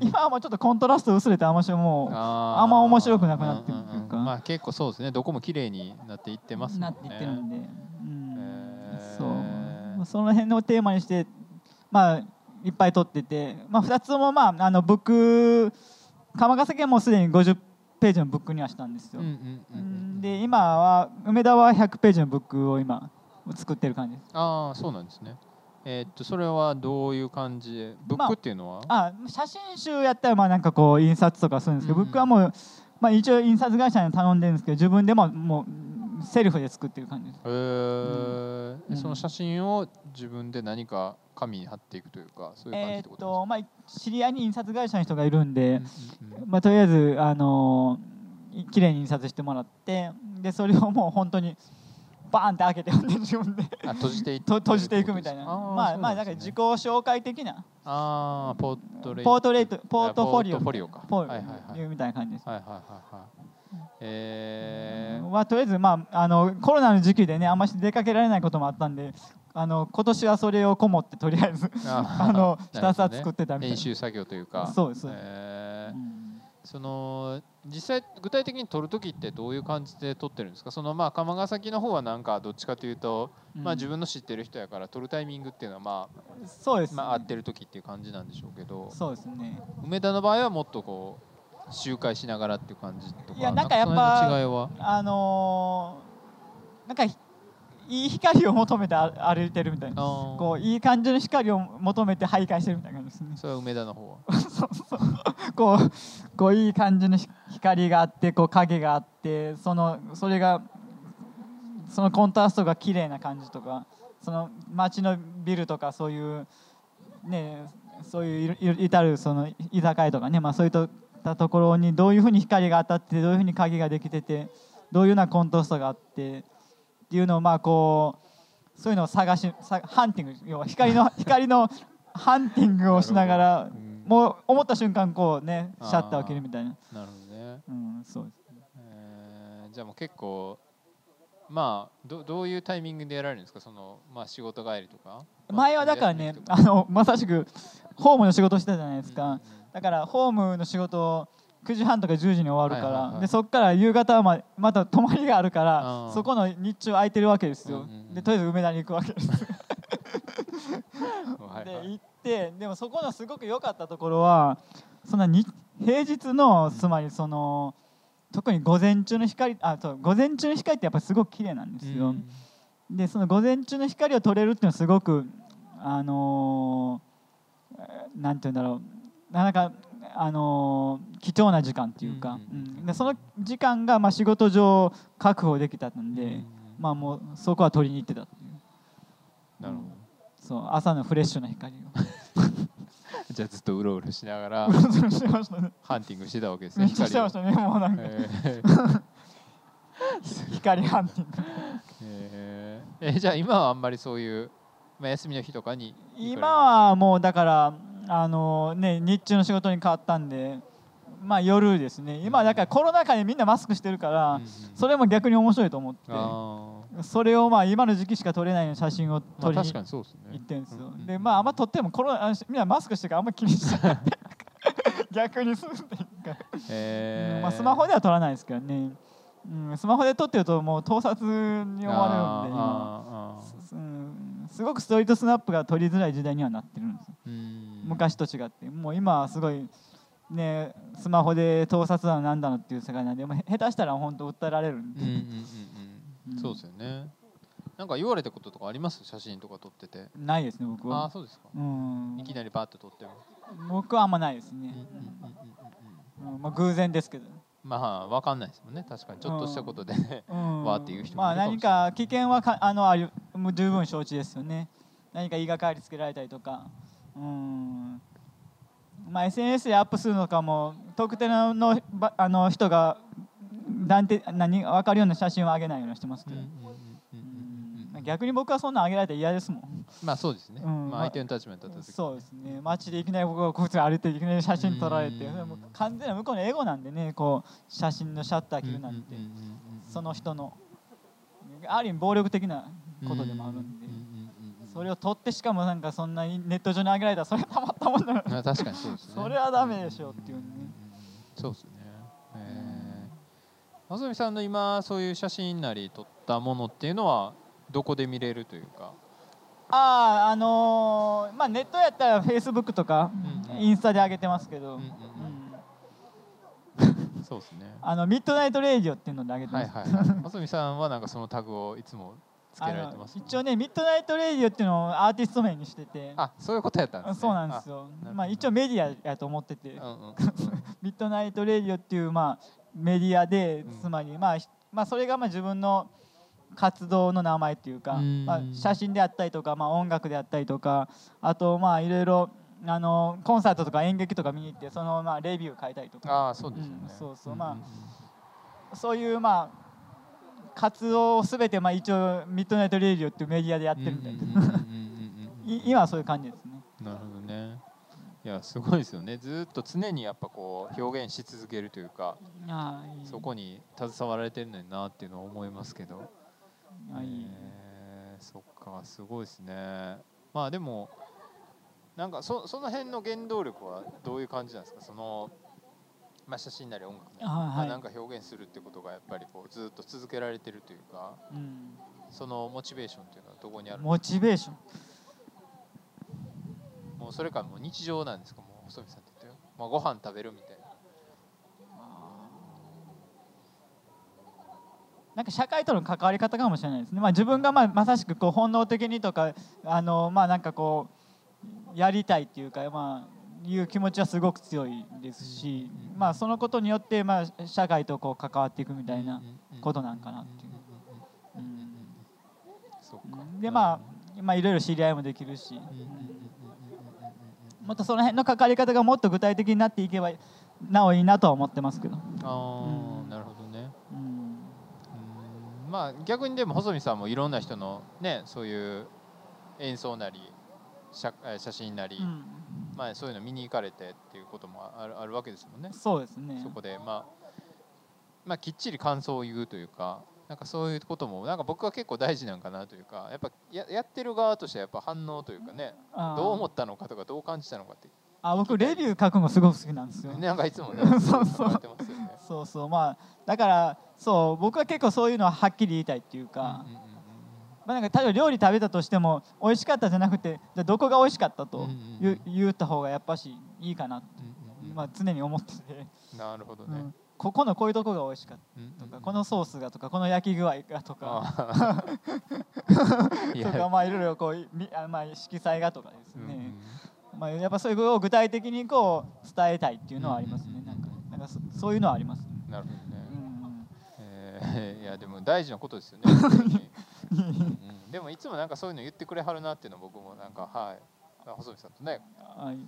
今はもうちょっとコントラスト薄れてあんましもうあんま面白くなくなってるっていうか。んん。んまあ結構そうですね。どこも綺麗になっていってますもんね。なっていってるんで、うん。へー。そう。その辺のテーマにしてまあいっぱい撮ってて、まあ、2つともまああのブック鎌ヶ崎はもうすでに50ページのブックにはしたんですよ、うんうんうんうんで今は梅田は100ページのブックを今作ってる感じです。ああそうなんですねえーっとそれはどういう感じで？ブックっていうのは、あ写真集やったらまあなんかこう印刷とかするんですけど、うん。ブックはもう、まあ、一応印刷会社に頼んでるんですけど自分でももうセルフで作ってる感じです。へー。うん。その写真を自分で何か紙に貼っていくというかそういう感じえーっってこととまあ知り合いに印刷会社の人がいるんで、ですか、うんうん。まあ、とりあえずあのー綺麗に印刷してもらってでそれをもう本当にバーンって開けて読んで自分で。閉じていと閉じていくみたいな。まあそうなんから自己紹介的な。ああポートレート。ポートレートポートフォリオ。ポートフォリオか。ポーはいはいはい。いうみたいな感じです。はいはいはいはい。えー、はとりあえず、まあ、あのコロナの時期でねあんまし出かけられないこともあったんであの今年はそれをこもってとりあえずああのひたすら作ってたみたいな。練習作業というか。そうです。えー。うんその実際具体的に撮る時ってどういう感じで撮ってるんですか？そのまあ釜ヶ崎の方はなんかどっちかというと、まあ、自分の知ってる人やから撮るタイミングっていうのはまそうです、あ、まあ、合ってる時っていう感じなんでしょうけどそうですね。梅田の場合はもっとこう周回しながらっていう感じとかいやなんかやっぱあのーなんかひいい光を求めて歩歩いてるみたいな。こういい感じの光を求めて徘徊してるみたいな感じですね。それは梅田の方は。[laughs] こうこういい感じのひ光があってこう影があってそのそれがそのコントラストが綺麗な感じとかその街のビルとかそういうねそういういい至るその居酒屋とかね、まあ、そういったところにどういうふうに光が当たってどういうふうに影ができててどういうようなコントラストがあってっていうのをまあこうそういうのを探しさハンティング要は光の [laughs] 光のハンティングをしながらうんもう思った瞬間こうねシャッターを切るみたいな、なるほどね、うん、そうですね。えーじゃあもう結構まあどどういうタイミングでやられるんですか？その、まあ、仕事帰りとか？前はだからねあのまさしくホームの仕事してたじゃないですか、うんうん。だからホームの仕事を9時半とか10時に終わるから、はいはいはい。でそこから夕方はままた泊まりがあるかあらーそこの日中空いてるわけですよ、うんうんうん。でとりあえず梅田に行くわけです。[laughs] で行ってでもそこのすごく良かったところはそんなに平日のつまりその特に午前中の光あそう午前中の光ってやっぱりすごく綺麗なんですよ、うん。でその午前中の光を取れるっていうのはすごくあのーえーなんて言うんだろう。なかなかあのー貴重な時間っていうか、うんでその時間がまあ仕事上確保できたんで、うんまあもうそこは取りに行ってたっていう。なるほそう朝のフレッシュな光を。ど [laughs] じゃあずっとうろうろしながらね。ハンティングしてたわけですめねっちゃしてましたねもうなんか。えー。光ハンティング。えー。えじゃあ今はあんまりそういう、まあ、休みの日とかに今はもうだからあのね日中の仕事に変わったんでまあ夜ですね。今はだからコロナ禍でみんなマスクしてるから、それも逆に面白いと思って。あそれをまあ今の時期しか撮れないような写真を撮りに行ってるんですよ、でまああんま撮ってもコロナあみんなマスクしてるからあんま気にしない逆にするっていうか、えーまあ、スマホでは撮らないですけどね、うん、スマホで撮ってるともう盗撮に思われるんで今。うんすごくストリートスナップが撮りづらい時代にはなってるんですよ。うん昔と違って。もう今はすごいねスマホで盗撮だのなんだのっていう世界なんでも下手したら本当訴えられるんで、う。んうんうんううん。んそうですよね。なんか言われたこととかあります？写真とか撮ってて。ないですね僕は。ああそうですか。うん。いきなりバーッと撮っても。僕はあんまないですね。まあ、偶然ですけど、まあわかんないですもんね。確かにちょっとしたことで。ねうん、[laughs] わーっていう人もまあ何か危険はかあのありもう十分承知ですよね。何か言いがかりつけられたりとかうん。まあ SNS でアップするのかも特定のあの人が断定何分かるような写真を上げないようにしてますけど、逆に僕はそんな上げられたら嫌ですもん。まあそうですね、うん。まあ、相手の立場に立った時そうですね。街でいきなり僕がこいつ歩いていきなり写真撮られて完全な向こうのエゴなんでねこう写真のシャッター切るなんて、その人のある意味暴力的なことでもあるんで、それを撮ってしかもなんかそんなにネット上に上げられたらそれはたまったもんだなまあ確かにそうですね。それはダメでしょっていうね。そうですね。えー、浅見さんの今そういう写真なり撮ったものっていうのはどこで見れるというか？あああのーまあネットやったらフェイスブックとかうんうん。インスタで上げてますけど、うんうんうん。うん。そうですね。あの Midnight Radio っていうので上げてます、はいはいはい。さんはなんかそのタグをいつもつけられてますあの一応ね Midnight Radio っていうのをアーティスト名にしてて。あそういうことやったんですね。そうなんですよ。まあ一応メディアやと思ってて、あうんうん。う [laughs] ん Midnight Radio っていうまあメディアでうん。つまりまあひまあそれがまあ自分の活動の名前っていうかうん。まあ写真であったりとかまあ音楽であったりとかあとまあいろいろあのコンサートとか演劇とか見に行ってそのまあレビュー書いたりとか。ああそうですよね、うんそうそう。んんまそういうまあ活動をすべてまあ一応 Midnight Radio っていうメディアでやってるみたいな。今はそういう感じですね。なるほどね。いやすごいですよね。ずーっと常にやっぱこう表現し続けるというかいい。そこに携わられてるのになっていうのは思いますけど。あいい。えーそっかすごいですね。まあでもなんかそその辺の原動力はどういう感じなんですか？その、まあ、写真なり音楽なり、あ、なんか表現するってことがやっぱりこうずっと続けられてるというか、うん、そのモチベーションというのはどこにある？モチベーション。もうそれからもう日常なんですか？もう細見さんって言ってよ、まあ、ご飯食べるみたいな。なんか社会との関わり方かもしれないですね、まあ、自分がまあまさしくこう本能的にとかあのまあなんかこうやりたいっていうか、まあ、いう気持ちはすごく強いですし、まあ、そのことによってまあ社会とこう関わっていくみたいなことなんかなっていう。うんでまあ、まあ、いろいろ知り合いもできるし、もっとその辺の関わり方がもっと具体的になっていけばなおいいなとは思ってますけど。ああ、なるほどね。うんまあ逆にでも細見さんもいろんな人のねそういう演奏なり写写真なり、うん、まあそういうの見に行かれてっていうこともあるあるわけですもんね。そうですね。そこでまあまあきっちり感想を言うというか。なんかそういうこともなんか僕は結構大事なんかなというかやっぱややってる側としてはやっぱ反応というかねどう思ったのかとかどう感じたのかってあ僕レビュー書くのすごく好きなんですよ。[laughs] なんかいつもね [laughs] そうそう、ね、そうそうまあだからそう僕は結構そういうのははっきり言いたいっていうか。うんうんまあ、なんか例えば料理食べたとしても美味しかったじゃなくてじゃどこが美味しかったと言,、言った方がやっぱしいいかなって、まあ、常に思ってて。なるほどね、うん、ここのこういうとこが美味しかった。とか、このソースがとかこの焼き具合がとか。[laughs] とかまあいろいろこうみあまあ色彩がとかですね、まあ、やっぱそういうことを具体的にこう伝えたいっていうのはありますね、なんかなんかそそういうのはあります、ね、なるほどね、うん。えー、いやでも大事なことですよね、[laughs] うん、でもいつもなんかそういうの言ってくれはるなっていうの僕もなんかはい。細見さんとね、はい。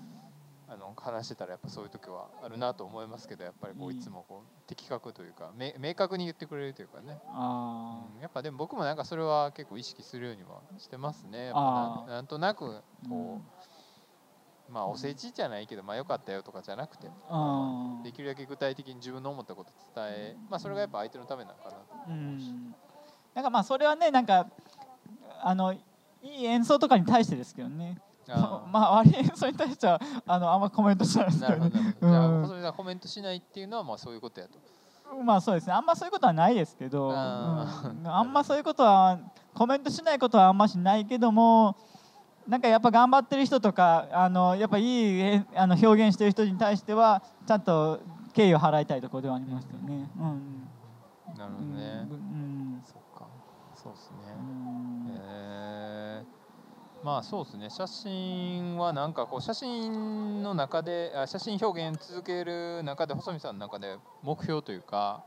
あの話してたらやっぱそういう時はあるなと思いますけどやっぱりこういつもこう的確というか明確に言ってくれるというかね。あ、うん、やっぱでも僕もなんかそれは結構意識するようにはしてますね。ななんとなくこう、まあお世辞じゃないけどまあよかったよとかじゃなくてできるだけ具体的に自分の思ったこと伝えまあそれがやっぱ相手のためなのかなと思いますし、うん、なんかまあそれはねなんかあのいい演奏とかに対してですけどね。[laughs] まあ割にそれに対してはあのあんまコメントしないですけど、ね、じゃあ細見さんコメントしないっていうのはまあそういうことやと。まあそうですね。あんまそういうことはないですけどあ,、うん、あんまそういうことはコメントしないことはあんましないけどもなんかやっぱ頑張ってる人とかあのやっぱいいあの表現してる人に対してはちゃんと敬意を払いたいところではありますよね。うん、なるほどね。うん、そっかそうですね。まあそうですね。写真はなんかこう写真の中で写真表現続ける中で細見さんの中で目標というか、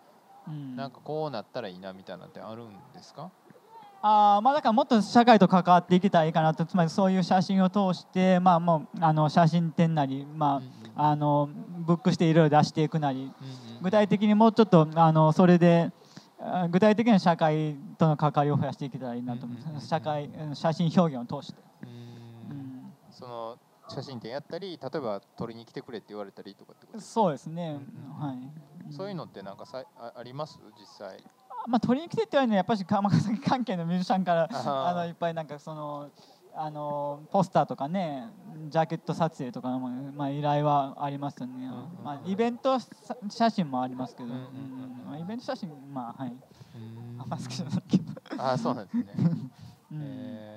うん、なんかこうなったらいいなみたいなってあるんですか？あまあだからもっと社会と関わっていけたらいいかなと。つまりそういう写真を通してまあもうあの写真展なりまあ、うんうん、あのブックしていろいろ出していくなり、うんうん、具体的にもうちょっとあのそれで具体的な社会との関わりを増やしていけたらいいなと思います社会写真表現を通して。その写真展やったり例えば撮りに来てくれって言われたりとかってこと？そうですね、はい、そういうのってなんかさああります？実際。まあ撮りに来てって言われるのはやっぱり尼崎関係のミュージシャンからあのいっぱいなんかそのあのポスターとかねジャケット撮影とかの、まあ、依頼はありますよね、うんうん、まあ、イベント写真もありますけど、うんうんうんまあ、イベント写真まあはい。あんま好きじゃないけど。あそうなんですね。[laughs] えー、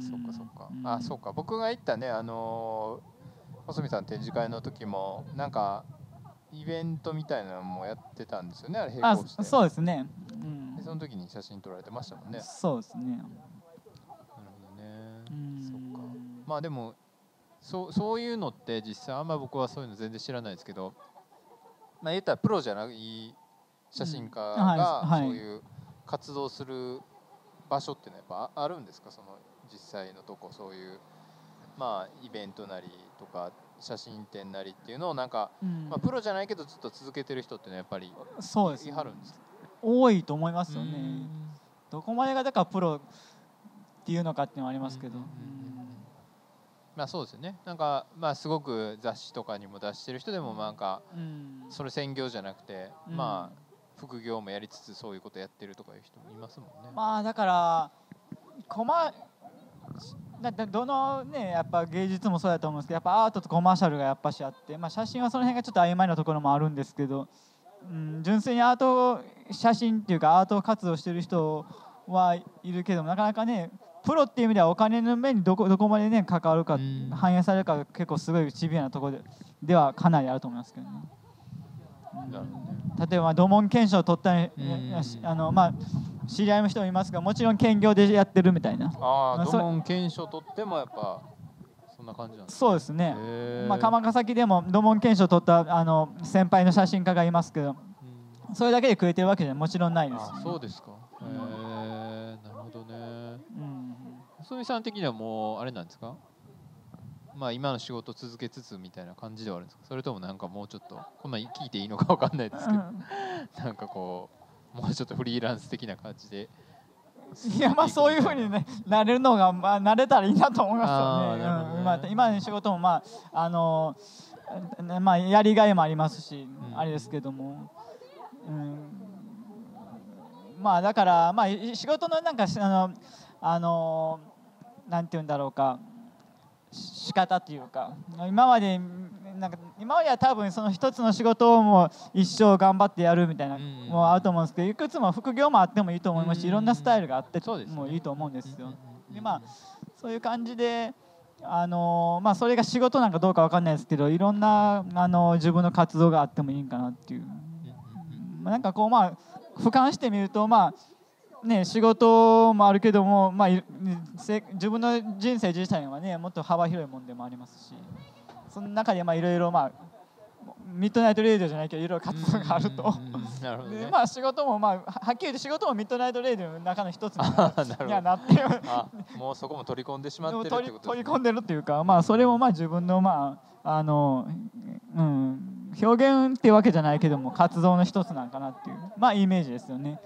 そっかそっか、あそうか。僕が行ったねあの細見さん展示会の時もなんかイベントみたいなのもやってたんですよねあれ並行してそうですね、うん、でその時に写真撮られてましたもんね。そうですね。なるほどね。そっか。まあでもそうそういうのって実際あんま僕はそういうの全然知らないですけどまあ言ったらプロじゃない写真家がそういう活動する場所ってのはやっぱあるんですか？その実際のとこそういうまあイベントなりとか写真展なりっていうのをなんか、うん、まあ、プロじゃないけどずっと続けてる人っていうのはやっぱりそうです、ね、はるんです多いと思いますよね。どこまでがだからプロっていうのかっていうのはありますけど、まあそうですよね。なんかまあすごく雑誌とかにも出してる人でもなんか、それ専業じゃなくて、まあ副業もやりつつそういうことやってるとかいう人もいますもんね。まあだからコマだってどのねやっぱ芸術もそうだと思うんですけどやっぱアートとコマーシャルがやっぱしあって、まあ、写真はその辺がちょっと曖昧なところもあるんですけど、うん、純粋にアート写真っていうかアート活動してる人はいるけどなかなかねプロっていう意味ではお金の面にどこどこまでね関わるか、反映されるか結構すごいシビアなところでではかなりあると思いますけどね。例えば土門検証を取ったりあのまあ知り合いの人もいますがもちろん兼業でやってるみたいな。ああまあそれ土門検証取ってもやっぱそんな感じなんですそうですね、まあ、鎌崎でも土門検証を取ったあの先輩の写真家がいますけどうん。それだけで食えてるわけじゃもちろんないです、あそうですか。へえなるほどね。うん。細見さん的にはもうあれなんですか？まあ今の仕事続けつつみたいな感じではあるんですか？それともなんかもうちょっとこんなん聞いていいのかわかんないですけど。なんかこうもうちょっとフリーランス的な感じで。いやまあそういうふうにねなれるのがまあ慣れたらいいなと思いますよね。ねうん。まあ今の仕事もまああのねまあやりがいもありますし、うん。あれですけども、うん、まあだからまあい仕事のなんかしあのあのなんて言うんだろうか。し仕方というか今までなんか今までは多分その一つの仕事をもう一生頑張ってやるみたいなうんもうあると思うんですけどいくつも副業もあってもいいと思います。しうんいろんなスタイルがあってもいいと思うんですよ。でまあそういう感じであのまあそれが仕事なんかどうかわかんないですけどいろんなあの自分の活動があってもいいんかなっていう。まあなんかこうまあ俯瞰してみるとまあね、仕事もあるけども、まあ、自分の人生自体はねもっと幅広いものでもありますしその中でまあいろいろまあ Midnight Radio じゃないけどいろいろ活動があると。まあ仕事もまあははっきり言って仕事も Midnight Radio の中の一つにあ [laughs] はーなってもうそこも取り込んでしまってるって取り込んでるっていうかまあそれもまあ自分のまああのうん表現っていうわけじゃないけども活動の一つなんかなっていうまあイメージですよね。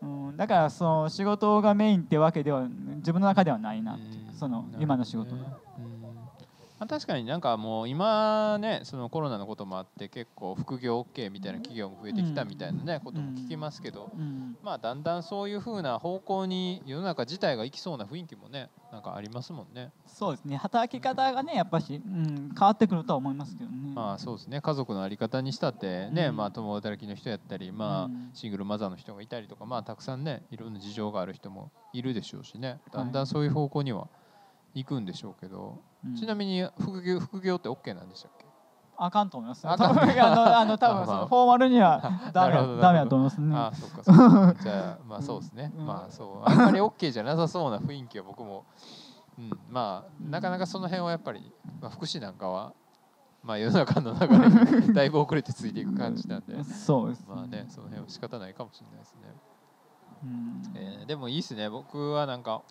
うん、だからその仕事がメインってわけでは自分の中ではないなってその今の仕事の。うんまあ、確かになんかもう今ねそのコロナのこともあって結構副業 OK みたいな企業も増えてきたみたいなね、ことも聞きますけど、うん。まあだんだんそういう風な方向に世の中自体が行きそうな雰囲気もねなんかありますもんね。そうですね。働き方がねやっぱし、うん、変わってくるとは思いますけどね。まあそうですね。家族の在り方にしたってね、うん。まあ共働きの人やったり、まあうん。シングルマザーの人がいたりとかまあたくさんねいろんな事情がある人もいるでしょうしね。だんだんそういう方向には行くんでしょうけど、うん。ちなみに副業副業って OK なんでしたっけ？あかんと思います。あかん。あのあの多分そのフォーマルにはダメダメだと思いますね。ああそっかそっか。[laughs] じゃあまあそうですね、うん。まあそう。あんまり OK じゃなさそうな雰囲気は僕も、うん、まあなかなかその辺はやっぱり、まあ、福祉なんかはまあ世の中の流れにだいぶ遅れてついていく感じなんで。そうです。まあねその辺は仕方ないかもしれないですね、うん。えーでもいいですね。僕はなんか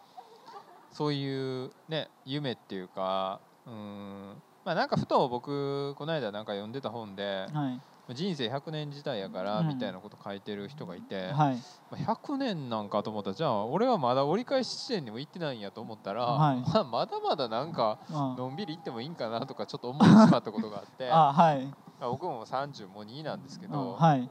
そういうね夢っていうかうんまあなんかふと僕この間なんか読んでた本ではい。人生100年時代やからうん。みたいなこと書いてる人がいて、はい。まあ100年なんかと思ったらじゃあ俺はまだ折り返し地点にも行ってないんやと思ったら、はい。まあまだまだなんかあ。のんびり行ってもいいんかなとかちょっと思ってしまったことがあってあはい。まあ僕も30も2なんですけど、はい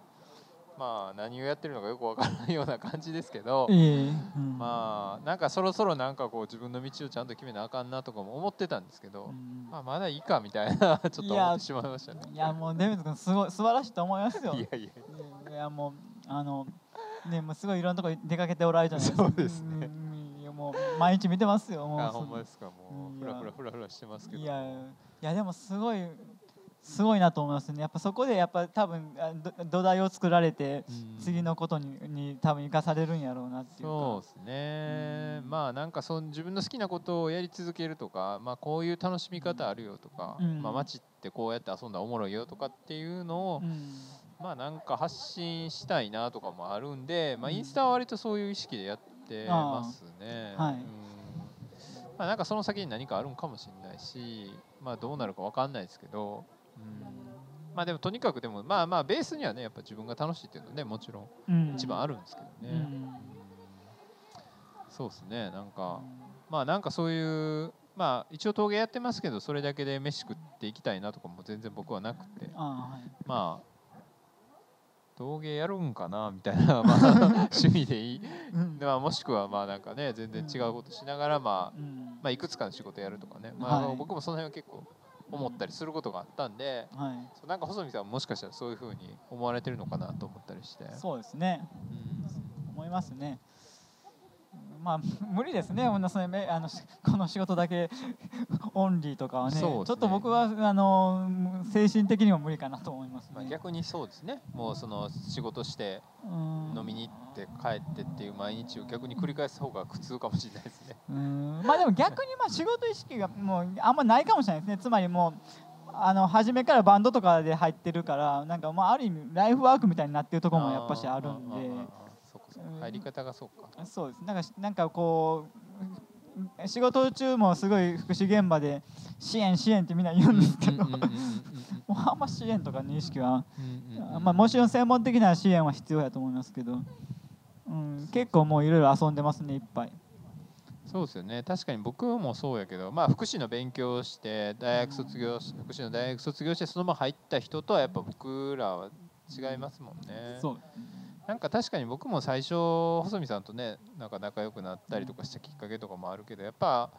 まあ何をやってるのかよくわからないような感じですけど、いえいえうんまあなんかそろそろなんかこう自分の道をちゃんと決めなあかんなとかも思ってたんですけど、うんまあまだいいかみたいな [laughs] ちょっと思ってしまいましたね。いやもうデビッド君すごい素晴らしいと思いますよ。いやいやいやもうあのねもうすごいいろんなとこ出かけておられるじゃないですか。そうですねうんもう毎日見てますよ。もうあそほんまですかもうんうフラフラフラフラしてますけど。いやいやでもすごいすごいなと思いますね。やっぱそこでやっぱ多分土台を作られてうん。次のことにに多分生かされるんやろうなっていうか。そうですね、うん。まあなんかその自分の好きなことをやり続けるとか、まあ、こういう楽しみ方あるよとか、うん。まあ、街ってこうやって遊んだらおもろいよとかっていうのを、うん。まあなんか発信したいなとかもあるんで、まあ、うんインスタは割とそういう意識でやってますね。はいうん。まあ、なんかその先に何かあるんかもしれないし、まあ、どうなるか分かんないですけど、うんまあでもとにかくでもまあまあベースにはねやっぱ自分が楽しいっていうのはねもちろんうん。一番あるんですけどね。うん。うん。そうですね。なんかまあなんかそういうまあ一応陶芸やってますけどそれだけで飯食っていきたいなとかも全然僕はなくて。まあ陶芸やるんかなみたいな、まあ、[laughs] 趣味でいい、うん。まあ、もしくはまあなんかね全然違うことしながら、まあ、うん。まあいくつかの仕事やるとかね、まあはい。僕もその辺は結構思ったりすることがあったんで、はいそうなんか細見さんはもしかしたらそういうふうに思われてるのかなと思ったりして。そうですねうん思いますね。まあ無理ですね、ほんなそれめあのしこの仕事だけオンリーとかはね。ね。ちょっと僕はあの精神的にも無理かなと思いますまあ、ね。逆にそうですね。もうその仕事してうん。飲みに行って帰ってっていう毎日を逆に繰り返す方が苦痛かもしれないですね。うん。まあでも逆にまあ仕事意識がもうあんまないかもしれないですね。つまりもうあの初めからバンドとかで入ってるからなんかまあある意味ライフワークみたいになってるところもやっぱしあるんでーーーーそうかそうん。入り方がそうか。そうです。なんかなんかこう仕事中もすごい福祉現場で支援支援ってみんな言うんですけど。もうあんま支援とかの意識は、まあ、もちろん専門的な支援は必要やと思いますけど、うん、結構もういろいろ遊んでますねいっぱい。そうですよね。確かに僕もそうやけど、まあ、福祉の勉強をして大学卒業し福祉の大学卒業してそのまま入った人とはやっぱ僕らは違いますもんね。そうなんか確かに僕も最初細見さんとねなんか仲良くなったりとかしたきっかけとかもあるけどやっぱ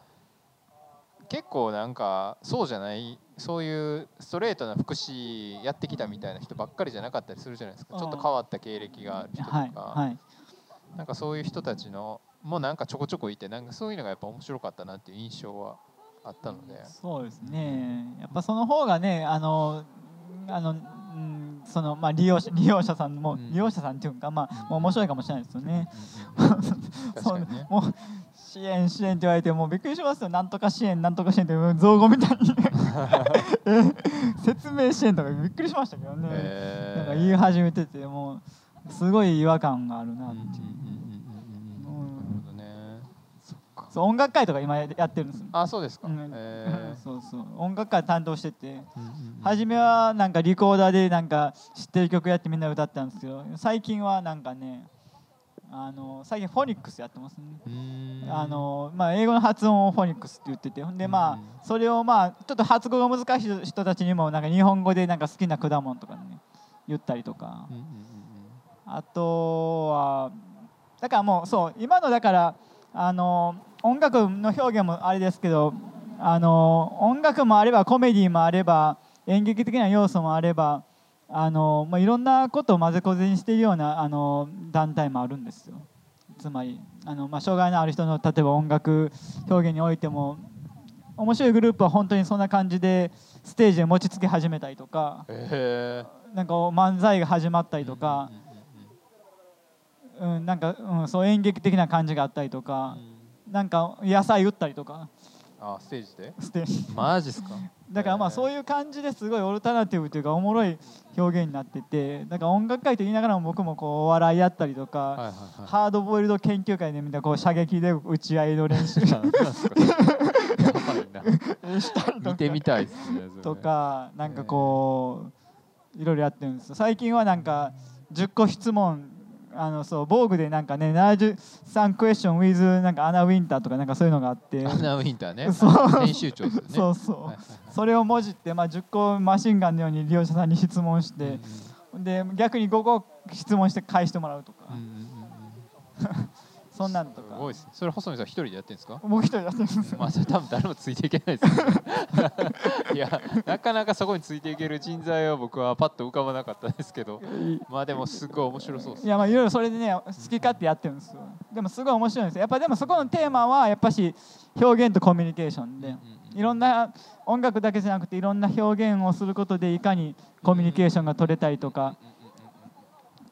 結構なんかそうじゃないそういうストレートな福祉やってきたみたいな人ばっかりじゃなかったりするじゃないですか。ちょっと変わった経歴がある人とか、はいはい。なんかそういう人たちのもなんかちょこちょこいてなんかそういうのがやっぱ面白かったなっていう印象はあったので。そうですね。やっぱその方がねあのあの、うん、そのまあ利用者利用者さんも、うん。利用者さんっていうかまあ、面白いかもしれないですよね。そうもう支援支援って言われてもうびっくりしますよなん。とか支援なん。とか支援って造語みたいに説明支援とかびっくりしましたけどね、なん。か言い始めててもうすごい違和感があるなっていう、うんうんうんうんうんうんなるほどねそう音楽会とか今やってるんですあそうですか、うん。へ [laughs] そうそう。音楽会担当してて。ーうんうんうん。初めはなんかリコーダーでなんか知ってる曲やってみんな歌ってたんですけど最近はなんかねあの最近フォニックスやってますね。あのまあ、英語の発音をフォニックスって言ってて。ほんでまうんあそれをまあちょっと発語が難しい人たちにもなんか日本語でなんか好きな果物とかね言ったりとか。うんうんうん。あとはだからもうそう今のだからあの音楽の表現もあれですけどあの音楽もあればコメディもあれば演劇的な要素もあればあの、まあ、いろんなことを混ぜこぜにしているようなあの団体もあるんですよ。つまりあの、まあ、障害のある人の例えば音楽表現においても面白いグループは本当にそんな感じでステージで餅つき始めたりとかうんへなんか漫才が始まったーりとかうん、なんか、うん、そう演劇的な感じがあったりとかう、んなんか野菜打ったりとか。あステージで？してマジっすか？[laughs] だからまあそういう感じですごいオルタナティブというかおもろい表現になってて。だから音楽会と言いながらも僕もこうお笑いやったりとか、はいはいはい。ハードボイルド研究会で見たこう射撃で打ち合いの練習 [laughs] し [laughs] たりとか見てみたいですねとかなんかこういろいろやってるんですよ。最近はなんか10個質問あのそう防具でなんかね73クエスチョン with なんかアナウィンターとかなんかそういうのがあって。アナウィンターね。そう。編集長ですよね。そうそう、それをもじって、まあ、10個マシンガンのように利用者さんに質問して、で逆に5個質問して返してもらうとか、[laughs] そんなんとか。すごいですね。それ細見さん一人でやってるんですか？僕一人やってるんですよまあそれ多分誰もついていけないですよね。[laughs] いやなかなかそこについていける人材は僕はパッと浮かばなかったですけど。まあでもすごい面白そうですいやまあいろいろそれでね好き勝手やってるんですよ。でもすごい面白いんですよ。やっぱでもそこのテーマはやっぱし表現とコミュニケーションで、いろんな音楽だけじゃなくていろんな表現をすることでいかにコミュニケーションが取れたりとか、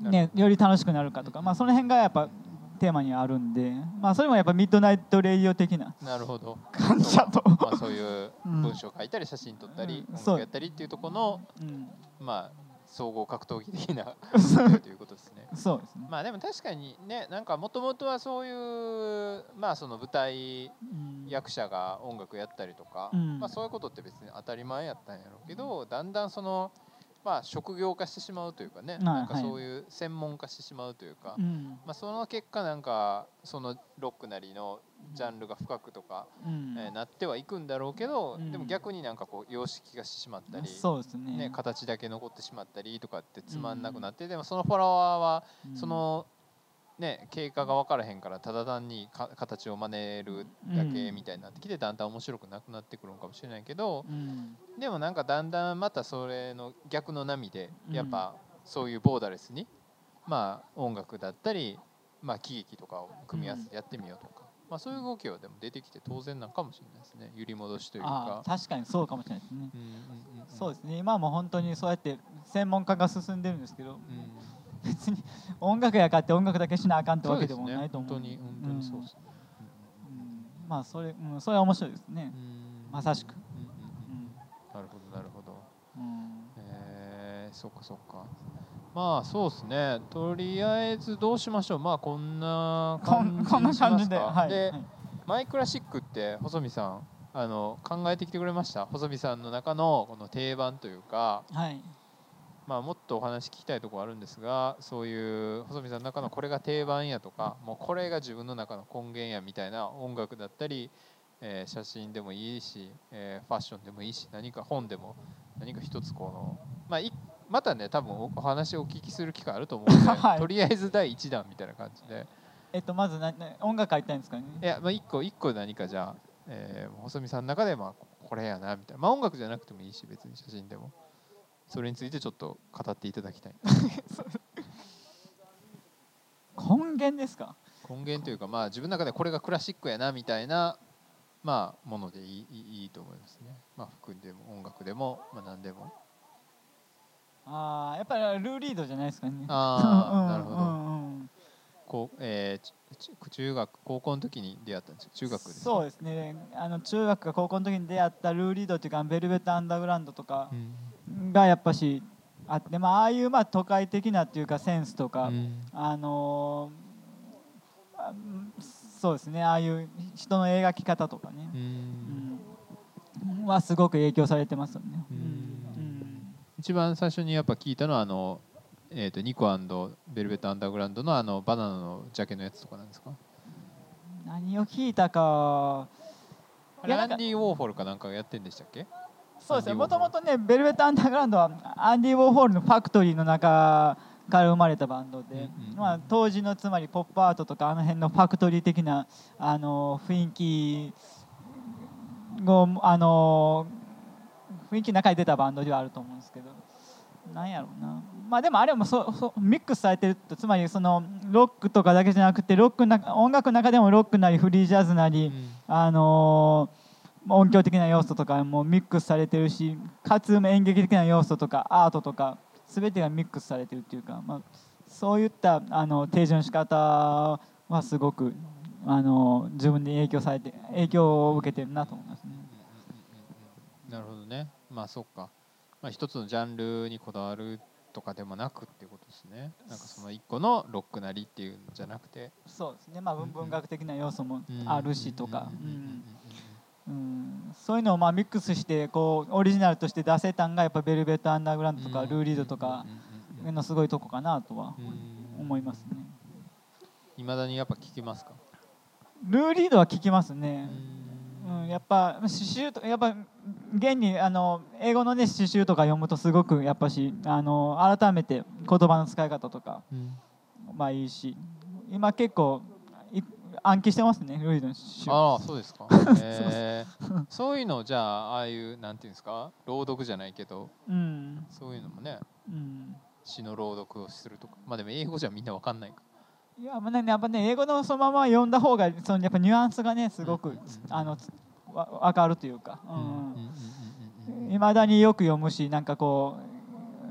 ね、より楽しくなるかとか、まあ、その辺がやっぱテーマにあるんで、まあ、それもやっぱ Midnight Radio 的ななるほど。感じだと、まあそういううん文章を書いたり写真撮ったりうん。音楽やったりっていうところのう。ん、まあ総合格闘技的なそう。ということですね。そうですね、まあでも確かにねなんかもともとはそういうまあその舞台うん役者が音楽やったりとか、うん。まあ、そういうことって別に当たり前やったんやろうけどだんだんその、まあ、職業化してしまうというかね、いなんかそういう専門化してしまうというか、うん。まあ、その結果なんかそのロックなりのジャンルが深くとか、うん。えーなってはいくんだろうけど、うん。でも逆になんかこう様式化してしまったり、そうですね。ね、形だけ残ってしまったりとかってつまんなくなって、でもそのフォロワーはうん。その、ね、経過が分からへんからただ単にか形を真似るだけみたいになってきてだんだん面白くなくなってくるのかもしれないけどうん。でもなんかだんだんまたそれの逆の波でうん。やっぱそういうボーダレスにまあ音楽だったりまあ喜劇とかを組み合わせてやってみようとかまあ、そういう動きはでも出てきて当然なんかもしれないですね。揺り戻しというあか。あ確かにそうかもしれないですね、うんうんうんそうですね。今はもう本当にそうやって専門化が進んでるんですけど、うん別に音楽やかって音楽だけしなあかんってわけでもないと思う。本当に本当に。そうですねうん。まあそれ、う。ん、それは面白いですね。まさしく。うん。うん。うんなるほどなるほど。うん。えー、そっかそっか。まあそうですね。とりあえずどうしましょう。まあこんなこんこんな感じにしますか？感じで、はい、ではい。マイクラシックって細見さんあの考えてきてくれました？細見さんの中のこの定番というか。はいまあ、もっとお話聞きたいところあるんですがそういう細見さんの中のこれが定番やとかもうこれが自分の中の根源やみたいな音楽だったり、えー写真でもいいし、えーファッションでもいいし何か本でも何か一つこの、まあ、いまたね多分おお話をお聞きする機会あると思うので、[laughs] はい。とりあえず第1弾みたいな感じで。えっとまずなな音楽書いたいんですかね？いや、まあ、1個一個何かじゃあ、えー細見さんの中でまあこれやなみたいな、まあ、音楽じゃなくてもいいし別に写真でもそれについてちょっと語っていただきたい。[laughs] 根源ですか？根源というかまあ自分の中でこれがクラシックやなみたいなまあものでいいいいと思いますね。まあ服でも音楽でもまあ何でも。ああやっぱりルーリードじゃないですかね。ああうんなるほどうん。うんこう、えー中学高校の時に出会ったんですよ。中学ですかそうですね。あの中学か高校の時に出会ったルーリードっていうかベルベットアンダーグラウンドとかうんがやっぱしあって、まあ、ああいうまあ都会的なっていうかセンスとか、うん。あのそうですねああいう人の描き方とかね。う、うん。んはすごく影響されてますよね。一番最初にやっぱ聞いたのはあの、えー、とニコベルベットアンダーグラウンドのあのバナナのジャケのやつとかなんですか？何を聞いたかあいやなんかれアンディ・ウォーホルかなんかがやってんでしたっけ？そうですね。もともとねベルベットアンダーグラウンドはアンディ・ウォーホールのファクトリーの中から生まれたバンドで、うんうんうんまあ、当時のつまりポップアートとかあの辺のファクトリー的なあの雰囲気をあの雰囲気の中に出たバンドではあると思うんですけど。なんやろうな。まあでもあれもそそミックスされてるとつまりそのロックとかだけじゃなくてロックの中音楽の中でもロックなりフリージャズなり、あのー音響的な要素とかもミックスされてるしかつ演劇的な要素とかアートとか全てがミックスされてるっていうか、まあ、そういったあの提示の仕方はすごくあの自分で影響されて影響を受けてるなと思いますね。なるほどねまあそっか、まあ、一つのジャンルにこだわるとかでもなくっていうことですねなんかその一個のロックなりっていうんじゃなくてそうですね、まあ、文文学的な要素もうんあるしとか、うんうんうんうんうんそういうのをまあミックスしてこうオリジナルとして出せたんがやっぱベルベットアンダーグラウンドとかうん。ルーリードとかうん。うんうんのすごいとこかなとはうん。思いますね。いまだにやっぱ聞きますか？ルーリードは聞きますね。ううん、やっぱ詩集とやっぱ現にあの英語のね詩集とか読むとすごくやっぱしあの改めて言葉の使い方とかん。まあいいし今結構い暗記してますねルーリードの詩集。ああそうですか。[laughs] へー。そういうのをじゃあああいうなんていうんですか？朗読じゃないけど。うん。そういうのもね。うん。詩の朗読をするとか。まあでも英語じゃみんなわかんないか。いやまあねやっぱね英語のそのまま読んだ方がそのやっぱニュアンスがねすごくうんあのつわ分かるというか。うん。うんだによく読むしなんかこ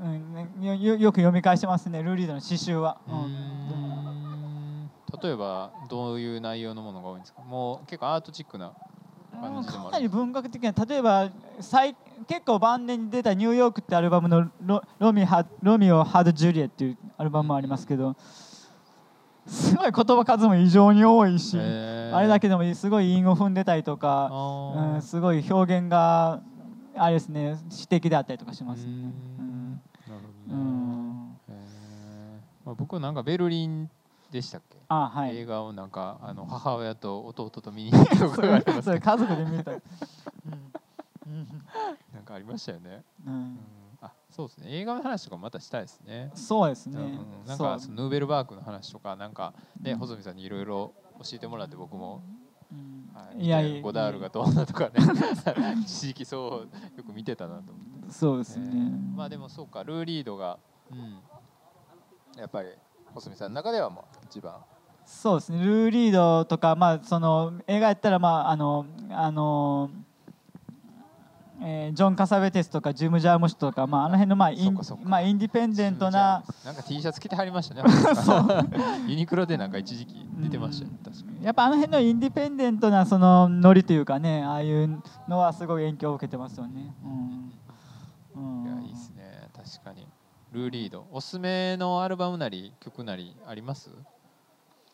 う、うん、よよよく読み返してますねルーリードの詩集は、うーん例えばどういう内容のものが多いんですか？もう結構アートチックな感じでもある。かなり文学的な例えば最結構晩年に出た「ニューヨーク」ってアルバムのロロミハ「ロミオ・ハド・ジュリエ」っていうアルバムもありますけどすごい言葉数も異常に多いし、あれだけでもすごい韻を踏んでたりとあか、ー。うん、すごい表現があれですね詩的であったりとかしますね。うーん。うん。なるほどね。うん。まあ、僕はなんかベルリンでしたっけ、あはい。映画をなんかあの母親と弟と見に行ったことがあります。それ家族で見た。うん。なんかありましたよね、うん。うん、あそうですね。映画の話とかまたしたいですね。そうですね。うんうん。なんかそのヌーベルバーグの話とかなんかね、うん。細見さんにいろいろ教えてもらって僕も、うん。はい、いやいや。ゴダールがどうなとかね [laughs] 地域そうよく見てたなと思って、そうですね。えーまあでもそうかルーリードが、うん、やっぱり細見さんの中ではもう一番。そうですね。ルー・リードとか、まあ、その映画やったら、まああのあのえージョン・カサベテスとかジム・ジャームシュとか、まあ、あの辺の、まあインまあ、インディペンデントななんか T シャツ着てはりましたね。[laughs] [laughs] ユニクロでなんか一時期出てましたよね確かに。やっぱあの辺のインディペンデントなそのノリというかねああいうのはすごい影響を受けてますよね。うん。うん。いやいいですね。確かにルーリード。おすすめのアルバムなり曲なりあります？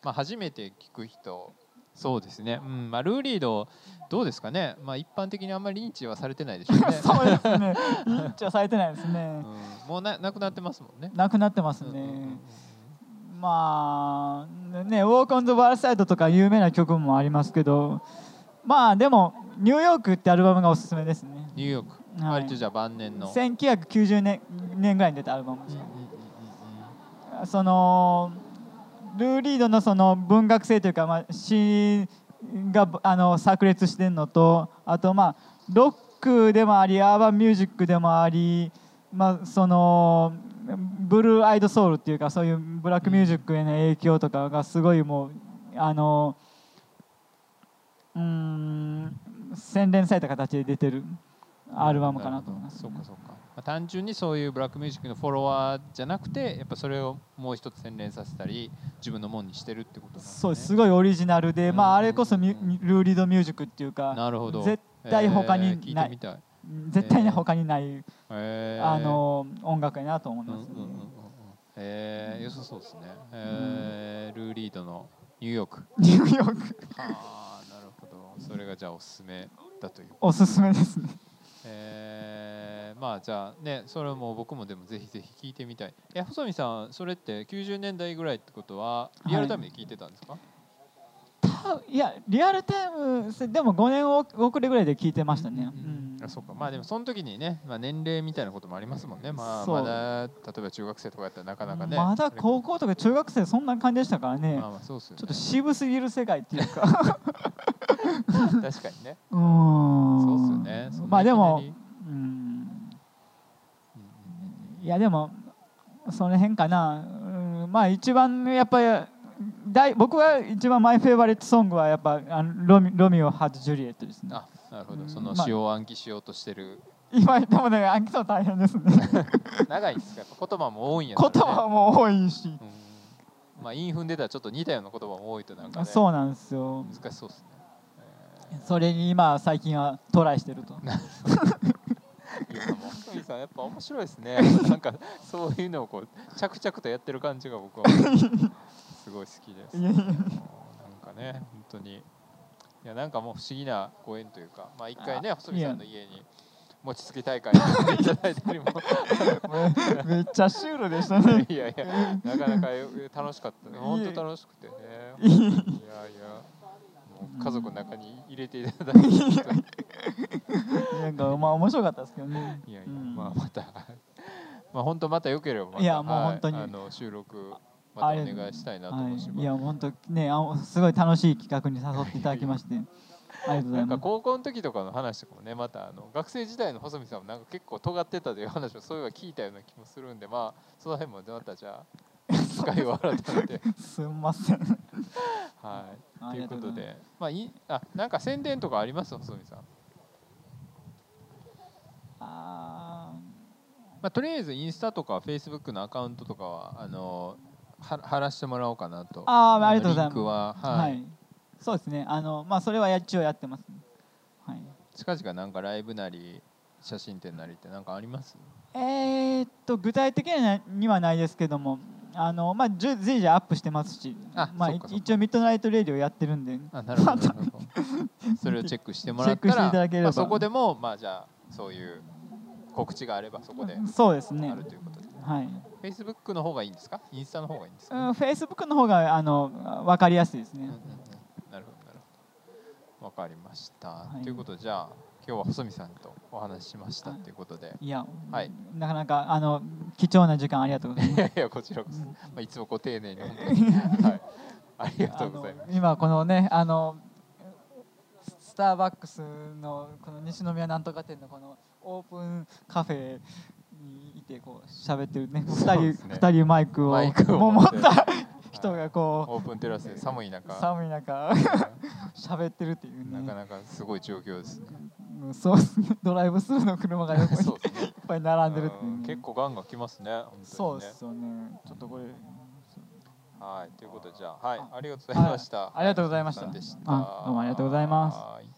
まあ初めて聞く人。そうですね、うん。まあ、ルーリードどうですかね、まあ、一般的にあんまり認知はされてないでしょうね。[laughs] そうですね。認知はされてないですね。うん、もうななくなってますもんね。なくなってますうんうんうんうん。ね。まあね、ウォークオンザバーサイドとか有名な曲もありますけど、まあでもニューヨークってアルバムがおすすめですね。ニューヨーク、はい割とじゃあ晩年の、1990年年ぐらいに出たアルバム。でそのルー・リードのその文学性というか、まあ、詩があの炸裂してるのとあとまあロックでもありアーバンミュージックでもあり、まあ、そのブルーアイドソウルっていうかそういうブラックミュージックへの影響とかがすごいもうあのうーん洗練された形で出てるアルバムかなと思います、そうかそうか、まあ、単純にそういうブラックミュージックのフォロワーじゃなくてやっぱそれをもう一つ洗練させたり自分のもんにしてるってことなんですね。そうですすごいオリジナルで、まあ、あれこそルーリードミュージックっていうかなるほど。絶対他にないてみたい。絶対に他にない、えー。あの音楽やなと思いうんうんます、うんうんうん。えー、良さそうですね、えールーリードのニューヨーク。ニューヨーク。はあなるほど。それがじゃあおすすめだというおすすめですねえーまあじゃあねそれも僕もでもぜひぜひ聞いてみたい。え細見さんそれって90年代ぐらいってことはリアルタイムで聞いてたんですか、はいやリアルタイムせでも5年遅れぐらいで聞いてましたね、うんうんあそうか。まあでもその時にね、まあ、年齢みたいなこともありますもんね。まあまだ例えば中学生とかやったらなかなかねまだ高校とか中学生そんな感じでしたからね、まあまあそうっすよね。ちょっと渋すぎる世界っていうか。確かにね。うーん。そうっすよね。まあでもうん。いやでもその辺かな、うん、まあ一番やっぱり大僕は一番マイフェイバリットソングはやっぱあのロミロミオ・ハート・ジュリエットですね。あなるほど。うん。そのまあ。詩を暗記しようとしてる。今でもね暗記するの大変ですね。[laughs] 長いんですか？言葉も多いんや言葉も多いし、うん。まあ韻踏んでたらちょっと似たような言葉も多いとなんかね。そうなんですよ。難しそうですね。それに今最近はトライしてると。いやもうさんやっぱ面白いですね。なんかそういうのをこう着々とやってる感じが僕は [laughs] すごい好きです。なんかね本当に。いやなんかもう不思議なご縁というかまあ一回ねあ細見さんの家に餅つき大会いただいたりも。[laughs] めっちゃシュールでしたね。[laughs] いやいやなかなか楽しかった本当楽しくてね。いやいやもう家族の中に入れていただいて。なんかまあ面白かったですけどね。いやいや、うん。まあまた。まあ本当また良ければまた。いやもうはい本当に。あの収録またお願いしたいなと思い、いや本当ねあすごい楽しい企画に誘っていただきまして。[laughs] ありがとうござないんかます高校の時とかの話とかもねまたあの学生時代の細見さんもなんか結構尖ってたという話をそういえば聞いたような気もするんでまあその辺もまたじゃあ [laughs] 機会を改めて。すみません。はい。ということでまあいいあなんか宣伝とかあります？細見さん。あまあ、とりあえずインスタとかフェイスブックのアカウントとかはあのは貼らしてもらおうかなと。あーありがとうございます。リンクはーはい、はい、そうですね。あのまあそれは一応やってます、ね、はい。近々なんかライブなり写真展なりってなんかあります？えー、っと具体的にはないですけども。あのまあ随時アップしてますし。あまあ一応 Midnight Radio やってるんで。あなるほど [laughs] それをチェックしてもらったチェックしてらいただければ。まあ、そこでもまあじゃあそういう告知があればそこでそうですね。あるということで、はい、Facebook の方がいいんですか？インスタの方がいいんですか、うん、フェイスブックの方があの分かりやすいですね。うんうんうん。なるほどなるほど。わかりました、はい。ということでじゃあ今日は細見さんとお話ししましたはい。ということで、いや、はい。なかなかあの貴重な時間ありがとうございます。いやいやこちらこそ、うん。まあ、いつもご丁寧にはい、ありがとうございます。今このねあのスターバックスのこの西宮なんとか店のこのオープンカフェてこう喋ってるね。二人二人マイクを持った人がこオープンテラスで寒い中。う寒い中 [laughs] 喋ってるっていうね。なかなかすごい状況ですね。うんそうですね。ドライブスルーの車が横に [laughs] いっぱい並んでるってい結構ガンガン来ますねそうですよね。ちょっとこれはいということでじゃあはいありがとうございました。ありがとうございました。どうもありがとうございます。はい